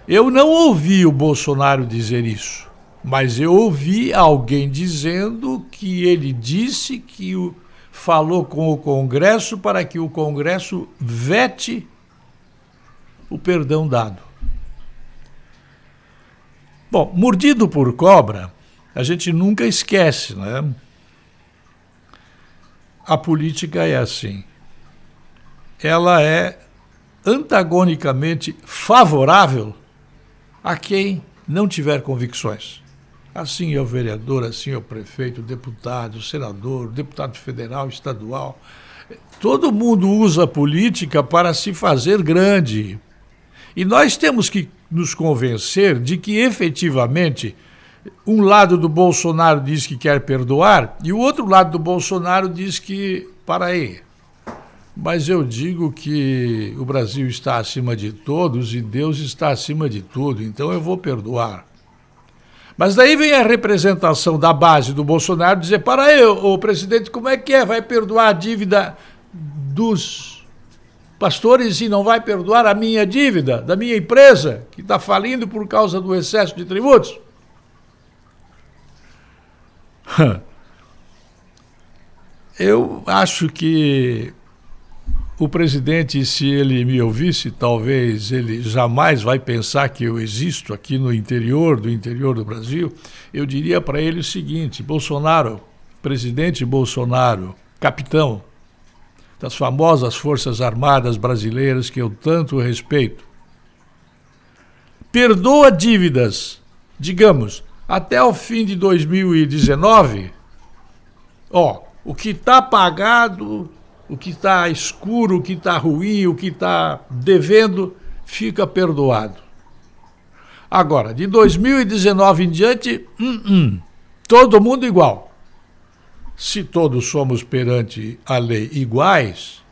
Eu não ouvi o Bolsonaro dizer isso. Mas eu ouvi alguém dizendo que ele disse que o, falou com o Congresso para que o Congresso vete o perdão dado. Bom, mordido por cobra, a gente nunca esquece, né? A política é assim. Ela é antagonicamente favorável a quem não tiver convicções. Assim é o vereador, assim é o prefeito, o deputado, o senador, o deputado federal, estadual. Todo mundo usa a política para se fazer grande. E nós temos que nos convencer de que efetivamente um lado do Bolsonaro diz que quer perdoar e o outro lado do Bolsonaro diz que para aí. Mas eu digo que o Brasil está acima de todos e Deus está acima de tudo, então eu vou perdoar. Mas daí vem a representação da base do Bolsonaro dizer: para aí, o presidente, como é que é? Vai perdoar a dívida dos pastores e não vai perdoar a minha dívida da minha empresa, que está falindo por causa do excesso de tributos? Eu acho que o presidente, se ele me ouvisse, talvez ele jamais vai pensar que eu existo aqui no interior do interior do Brasil. Eu diria para ele o seguinte: Bolsonaro, presidente Bolsonaro, capitão das famosas Forças Armadas Brasileiras que eu tanto respeito, perdoa dívidas, digamos, até o fim de 2019. Ó, o que está pagado o que está escuro, o que está ruim, o que está devendo, fica perdoado. Agora, de 2019 em diante, hum, hum, todo mundo igual. Se todos somos perante a lei iguais,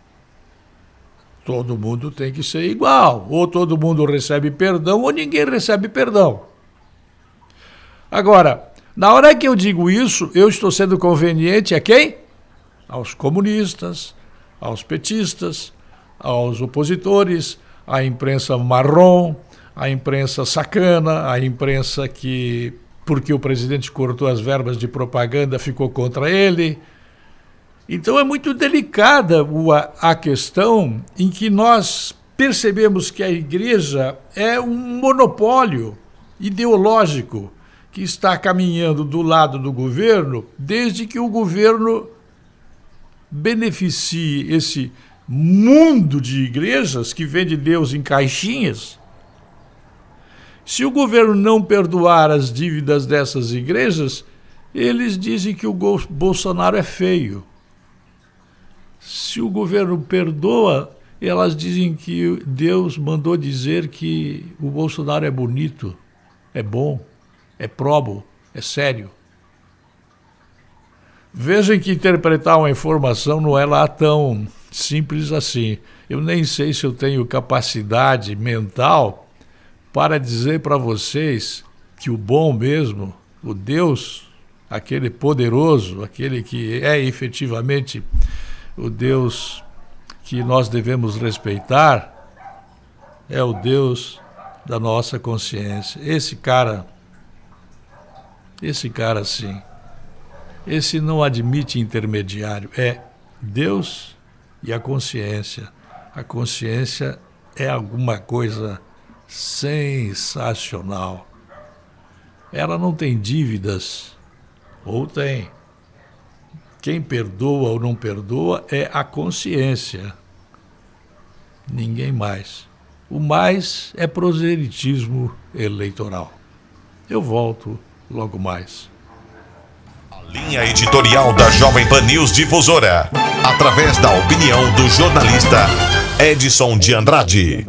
todo mundo tem que ser igual. Ou todo mundo recebe perdão, ou ninguém recebe perdão. Agora, na hora que eu digo isso, eu estou sendo conveniente a quem? Aos comunistas, aos petistas, aos opositores, à imprensa marrom, à imprensa sacana, à imprensa que, porque o presidente cortou as verbas de propaganda, ficou contra ele. Então é muito delicada a questão em que nós percebemos que a igreja é um monopólio ideológico que está caminhando do lado do governo desde que o governo beneficie esse mundo de igrejas que vende Deus em caixinhas, se o governo não perdoar as dívidas dessas igrejas, eles dizem que o Bolsonaro é feio. Se o governo perdoa, elas dizem que Deus mandou dizer que o Bolsonaro é bonito, é bom, é probo, é sério. Vejam que interpretar uma informação não é lá tão simples assim. Eu nem sei se eu tenho capacidade mental para dizer para vocês que o bom mesmo, o Deus, aquele poderoso, aquele que é efetivamente o Deus que nós devemos respeitar, é o Deus da nossa consciência. Esse cara, esse cara sim esse não admite intermediário, é Deus e a consciência. A consciência é alguma coisa sensacional. Ela não tem dívidas, ou tem. Quem perdoa ou não perdoa é a consciência. Ninguém mais. O mais é proselitismo eleitoral. Eu volto logo mais. Linha editorial da Jovem Pan News Difusora, através da opinião do jornalista Edson de Andrade.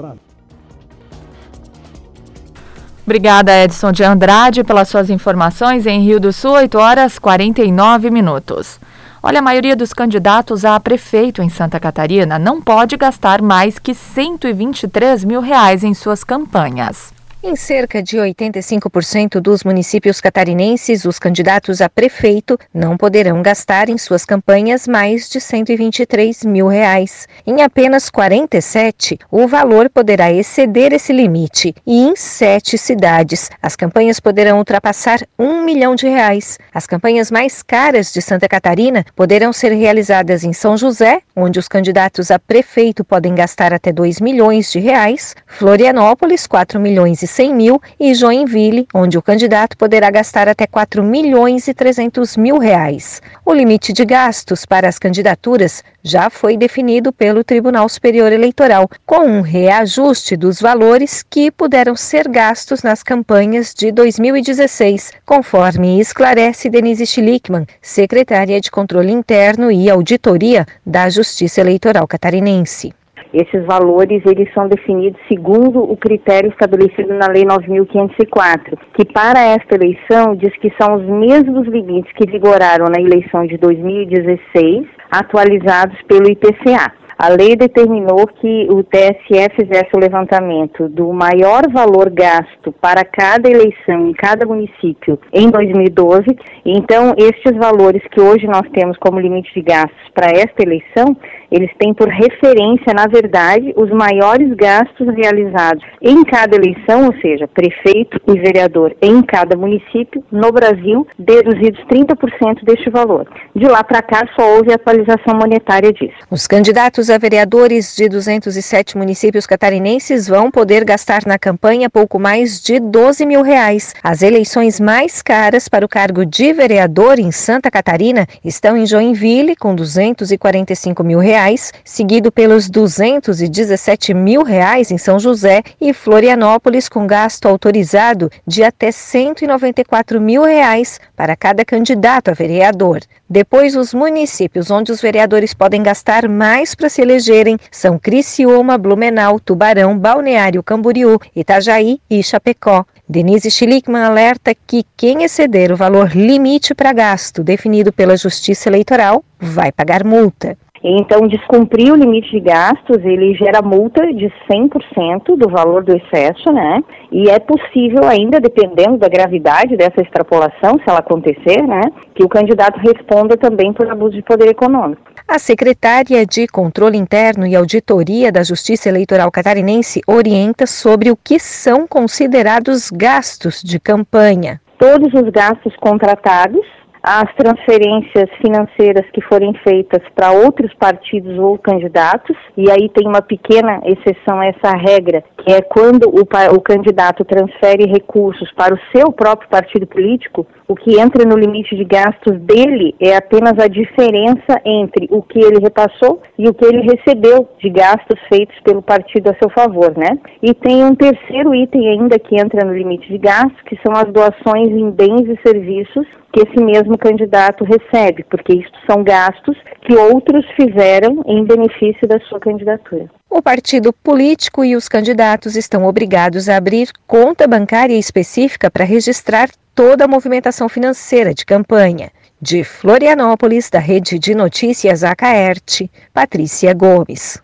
Obrigada, Edson de Andrade, pelas suas informações em Rio do Sul, 8 horas 49 minutos. Olha, a maioria dos candidatos a prefeito em Santa Catarina não pode gastar mais que 123 mil reais em suas campanhas. Em cerca de 85% dos municípios catarinenses, os candidatos a prefeito não poderão gastar em suas campanhas mais de 123 mil reais. Em apenas 47, o valor poderá exceder esse limite e em sete cidades, as campanhas poderão ultrapassar um milhão de reais. As campanhas mais caras de Santa Catarina poderão ser realizadas em São José, onde os candidatos a prefeito podem gastar até 2 milhões de reais, Florianópolis, 4 milhões e 100 mil e Joinville, onde o candidato poderá gastar até 4 milhões e 300 mil reais. O limite de gastos para as candidaturas já foi definido pelo Tribunal Superior Eleitoral, com um reajuste dos valores que puderam ser gastos nas campanhas de 2016, conforme esclarece Denise Schlickman, secretária de Controle Interno e Auditoria da Justiça Eleitoral Catarinense. Esses valores eles são definidos segundo o critério estabelecido na Lei 9.504, que para esta eleição diz que são os mesmos limites que vigoraram na eleição de 2016, atualizados pelo IPCA. A lei determinou que o TSE fizesse o levantamento do maior valor gasto para cada eleição em cada município em 2012. Então, estes valores que hoje nós temos como limite de gastos para esta eleição, eles têm por referência, na verdade, os maiores gastos realizados em cada eleição, ou seja, prefeito e vereador em cada município no Brasil, deduzidos 30% deste valor. De lá para cá, só houve atualização monetária disso. Os candidatos a vereadores de 207 municípios catarinenses vão poder gastar na campanha pouco mais de 12 mil reais. As eleições mais caras para o cargo de vereador em Santa Catarina estão em Joinville, com 245 mil reais, seguido pelos 217 mil reais em São José e Florianópolis, com gasto autorizado de até 194 mil reais para cada candidato a vereador. Depois, os municípios onde os vereadores podem gastar mais para se elegerem são Criciúma, Blumenau, Tubarão, Balneário Camboriú, Itajaí e Chapecó. Denise Schlickman alerta que quem exceder o valor limite para gasto definido pela Justiça Eleitoral vai pagar multa. Então, descumprir o limite de gastos, ele gera multa de 100% do valor do excesso, né? E é possível ainda, dependendo da gravidade dessa extrapolação, se ela acontecer, né, que o candidato responda também por abuso de poder econômico. A secretária de Controle Interno e Auditoria da Justiça Eleitoral Catarinense orienta sobre o que são considerados gastos de campanha. Todos os gastos contratados as transferências financeiras que forem feitas para outros partidos ou candidatos, e aí tem uma pequena exceção a essa regra, que é quando o, o candidato transfere recursos para o seu próprio partido político, o que entra no limite de gastos dele é apenas a diferença entre o que ele repassou e o que ele recebeu de gastos feitos pelo partido a seu favor, né? E tem um terceiro item ainda que entra no limite de gastos, que são as doações em bens e serviços que esse mesmo candidato recebe, porque isto são gastos que outros fizeram em benefício da sua candidatura. O partido político e os candidatos estão obrigados a abrir conta bancária específica para registrar toda a movimentação financeira de campanha. De Florianópolis, da Rede de Notícias Acaerte, Patrícia Gomes.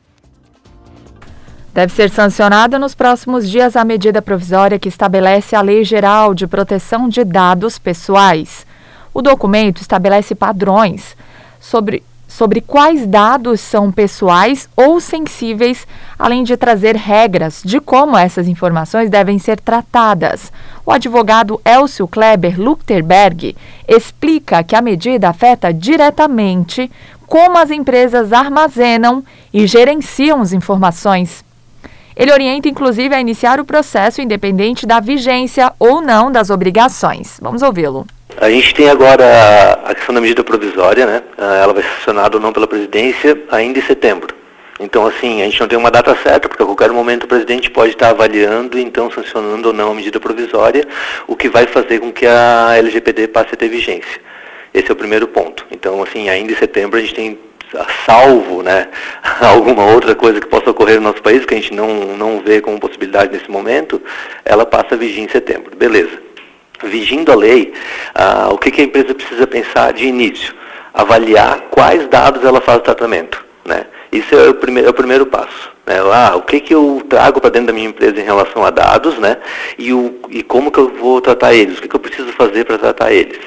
Deve ser sancionada nos próximos dias a medida provisória que estabelece a Lei Geral de Proteção de Dados Pessoais. O documento estabelece padrões sobre sobre quais dados são pessoais ou sensíveis, além de trazer regras de como essas informações devem ser tratadas. O advogado Elcio Kleber Lukterberg explica que a medida afeta diretamente como as empresas armazenam e gerenciam as informações. Ele orienta, inclusive, a iniciar o processo independente da vigência ou não das obrigações. Vamos ouvi-lo. A gente tem agora a questão da medida provisória, né? Ah, ela vai ser sancionada ou não pela presidência ainda em setembro. Então, assim, a gente não tem uma data certa, porque a qualquer momento o presidente pode estar avaliando, então sancionando ou não a medida provisória, o que vai fazer com que a LGPD passe a ter vigência. Esse é o primeiro ponto. Então, assim, ainda em setembro a gente tem salvo né, alguma outra coisa que possa ocorrer no nosso país, que a gente não, não vê como possibilidade nesse momento, ela passa a vigir em setembro. Beleza vigindo a lei, ah, o que, que, a empresa precisa pensar de início? Avaliar quais dados ela faz o tratamento. Né? Isso é o primeiro, é o primeiro passo. Né? Ah, o que, que eu trago para dentro da minha empresa em relação a dados né? e, o, e como que eu vou tratar eles, o que, que eu preciso fazer para tratar eles.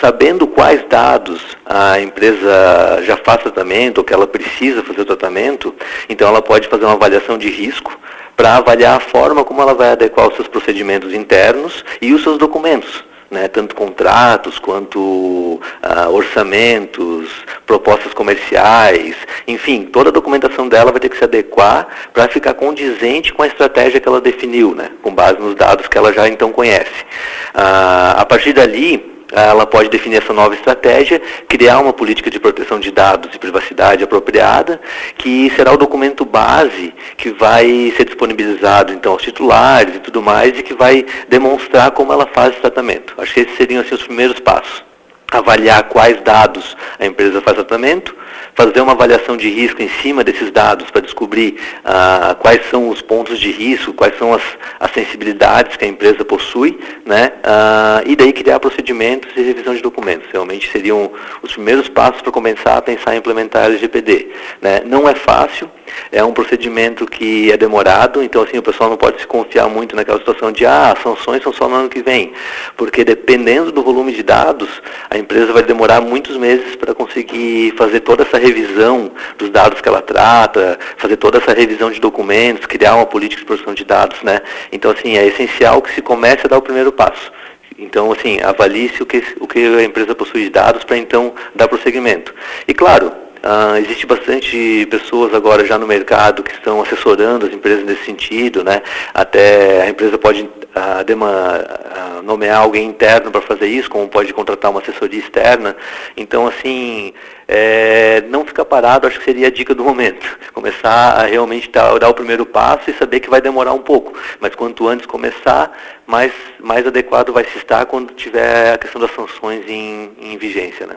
Sabendo quais dados a empresa já faz tratamento ou que ela precisa fazer o tratamento, então ela pode fazer uma avaliação de risco para avaliar a forma como ela vai adequar os seus procedimentos internos e os seus documentos. Né, tanto contratos quanto ah, orçamentos, propostas comerciais, enfim, toda a documentação dela vai ter que se adequar para ficar condizente com a estratégia que ela definiu, né, com base nos dados que ela já então conhece. Ah, a partir dali, ela pode definir essa nova estratégia, criar uma política de proteção de dados e privacidade apropriada, que será o documento base que vai ser disponibilizado então aos titulares e tudo mais e que vai demonstrar como ela faz esse tratamento. Acho que esses seriam assim, os primeiros passos. Avaliar quais dados a empresa faz tratamento, fazer uma avaliação de risco em cima desses dados para descobrir ah, quais são os pontos de risco, quais são as, as sensibilidades que a empresa possui, né? Ah, e daí criar procedimentos e revisão de documentos. Realmente seriam os primeiros passos para começar a pensar em implementar a LGPD. Né? Não é fácil, é um procedimento que é demorado, então assim o pessoal não pode se confiar muito naquela situação de ah, as sanções são só no ano que vem, porque dependendo do volume de dados, a empresa vai demorar muitos meses para conseguir fazer toda essa revisão dos dados que ela trata, fazer toda essa revisão de documentos, criar uma política de proteção de dados, né? Então, assim, é essencial que se comece a dar o primeiro passo. Então, assim, avalie-se o que, o que a empresa possui de dados para então dar prosseguimento. E claro, Uh, existe bastante pessoas agora já no mercado que estão assessorando as empresas nesse sentido, né? Até a empresa pode uh, dema, uh, nomear alguém interno para fazer isso, como pode contratar uma assessoria externa. Então, assim, é, não ficar parado, acho que seria a dica do momento. Começar a realmente dar, dar, o primeiro passo e saber que vai demorar um pouco. Mas quanto antes começar, mais, mais adequado vai se estar quando tiver a questão das sanções em, em vigência, né?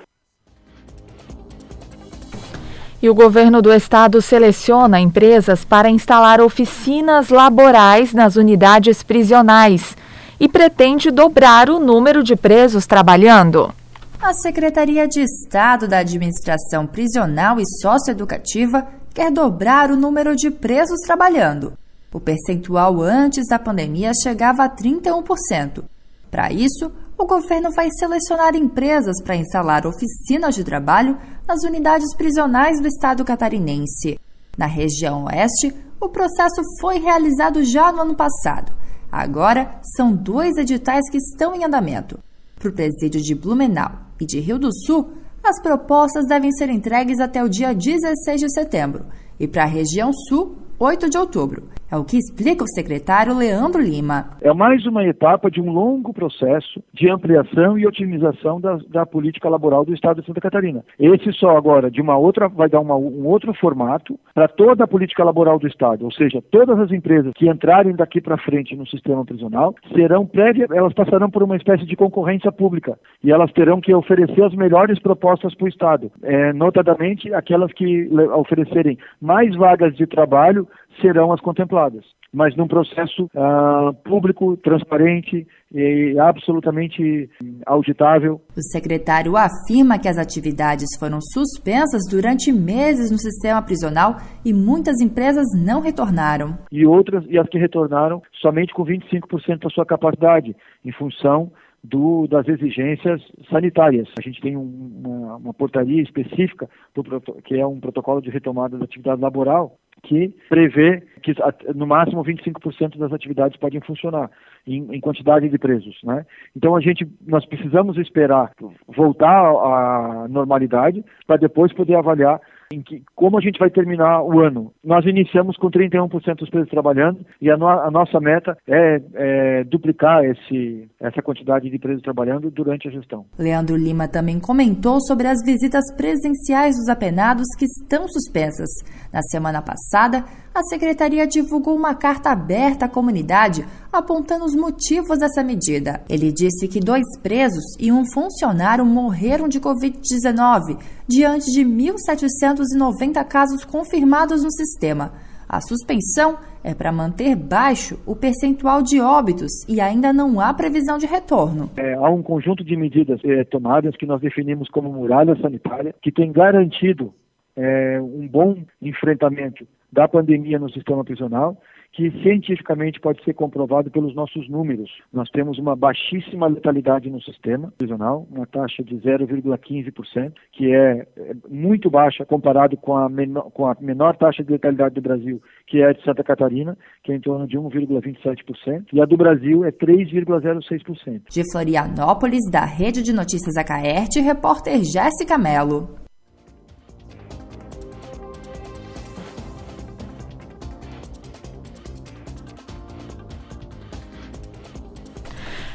E o governo do estado seleciona empresas para instalar oficinas laborais nas unidades prisionais e pretende dobrar o número de presos trabalhando. A Secretaria de Estado da Administração Prisional e Socioeducativa quer dobrar o número de presos trabalhando. O percentual antes da pandemia chegava a 31%. Para isso, o governo vai selecionar empresas para instalar oficinas de trabalho nas unidades prisionais do estado catarinense. Na região oeste, o processo foi realizado já no ano passado. Agora, são dois editais que estão em andamento. Para o presídio de Blumenau e de Rio do Sul, as propostas devem ser entregues até o dia 16 de setembro e para a região sul, 8 de outubro. É o que explica o secretário Leandro Lima. É mais uma etapa de um longo processo de ampliação e otimização da, da política laboral do Estado de Santa Catarina. Esse só agora de uma outra vai dar uma, um outro formato para toda a política laboral do Estado, ou seja, todas as empresas que entrarem daqui para frente no sistema prisional serão prévias, elas passarão por uma espécie de concorrência pública e elas terão que oferecer as melhores propostas para o Estado, é, notadamente aquelas que oferecerem mais vagas de trabalho serão as contempladas, mas num processo uh, público, transparente e absolutamente auditável. O secretário afirma que as atividades foram suspensas durante meses no sistema prisional e muitas empresas não retornaram. E outras, e as que retornaram, somente com 25% da sua capacidade, em função do, das exigências sanitárias. A gente tem um, uma, uma, portaria específica, do, que é um protocolo de retomada da atividade laboral, que prevê que no máximo 25% das atividades podem funcionar em, em, quantidade de presos, né? Então a gente nós precisamos esperar voltar à normalidade para depois poder avaliar em que, como a gente vai terminar o ano. Nós iniciamos com 31% dos presos trabalhando e a, no, a nossa meta é, é, duplicar esse, essa quantidade de presos trabalhando durante a gestão. Leandro Lima também comentou sobre as visitas presenciais dos apenados que estão suspensas. Na semana passada, a secretaria divulgou uma carta aberta à comunidade apontando os motivos dessa medida. Ele disse que dois presos e um funcionário morreram de Covid-19 diante de 1.790 casos confirmados no sistema. A suspensão é para manter baixo o percentual de óbitos e ainda não há previsão de retorno. É, há um conjunto de medidas é, tomadas que nós definimos como muralha sanitária, que tem garantido é, um bom enfrentamento da pandemia no sistema prisional, que cientificamente pode ser comprovado pelos nossos números. Nós temos uma baixíssima letalidade no sistema prisional, uma taxa de 0,15%, que é, é muito baixa comparado com a, menor, com a menor taxa de letalidade do Brasil, que é a de Santa Catarina, que é em torno de 1,27%, e a do Brasil é 3,06%. De Florianópolis, da Rede de Notícias Acaerte, repórter Jéssica Mello.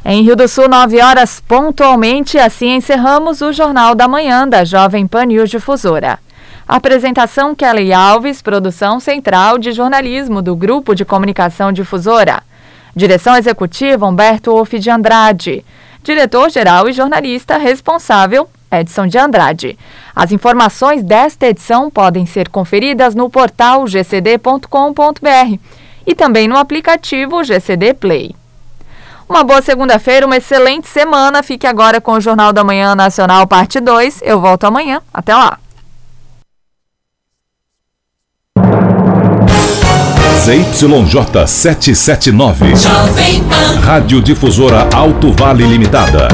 Em Rio do Sul, 9 horas pontualmente, assim encerramos o Jornal da Manhã da Jovem Pan News Difusora. Apresentação Kelly Alves, produção central de jornalismo do Grupo de Comunicação Difusora. Direção executiva Humberto Wolff de Andrade. Diretor-geral e jornalista responsável Edson de Andrade. As informações desta edição podem ser conferidas no portal gcd.com.br e também no aplicativo GCD Play. Uma boa segunda-feira, uma excelente semana. Fique agora com o Jornal da Manhã Nacional, parte 2. Eu volto amanhã. Até lá. ZYJ 779. Rádio Difusora Alto Vale Limitada.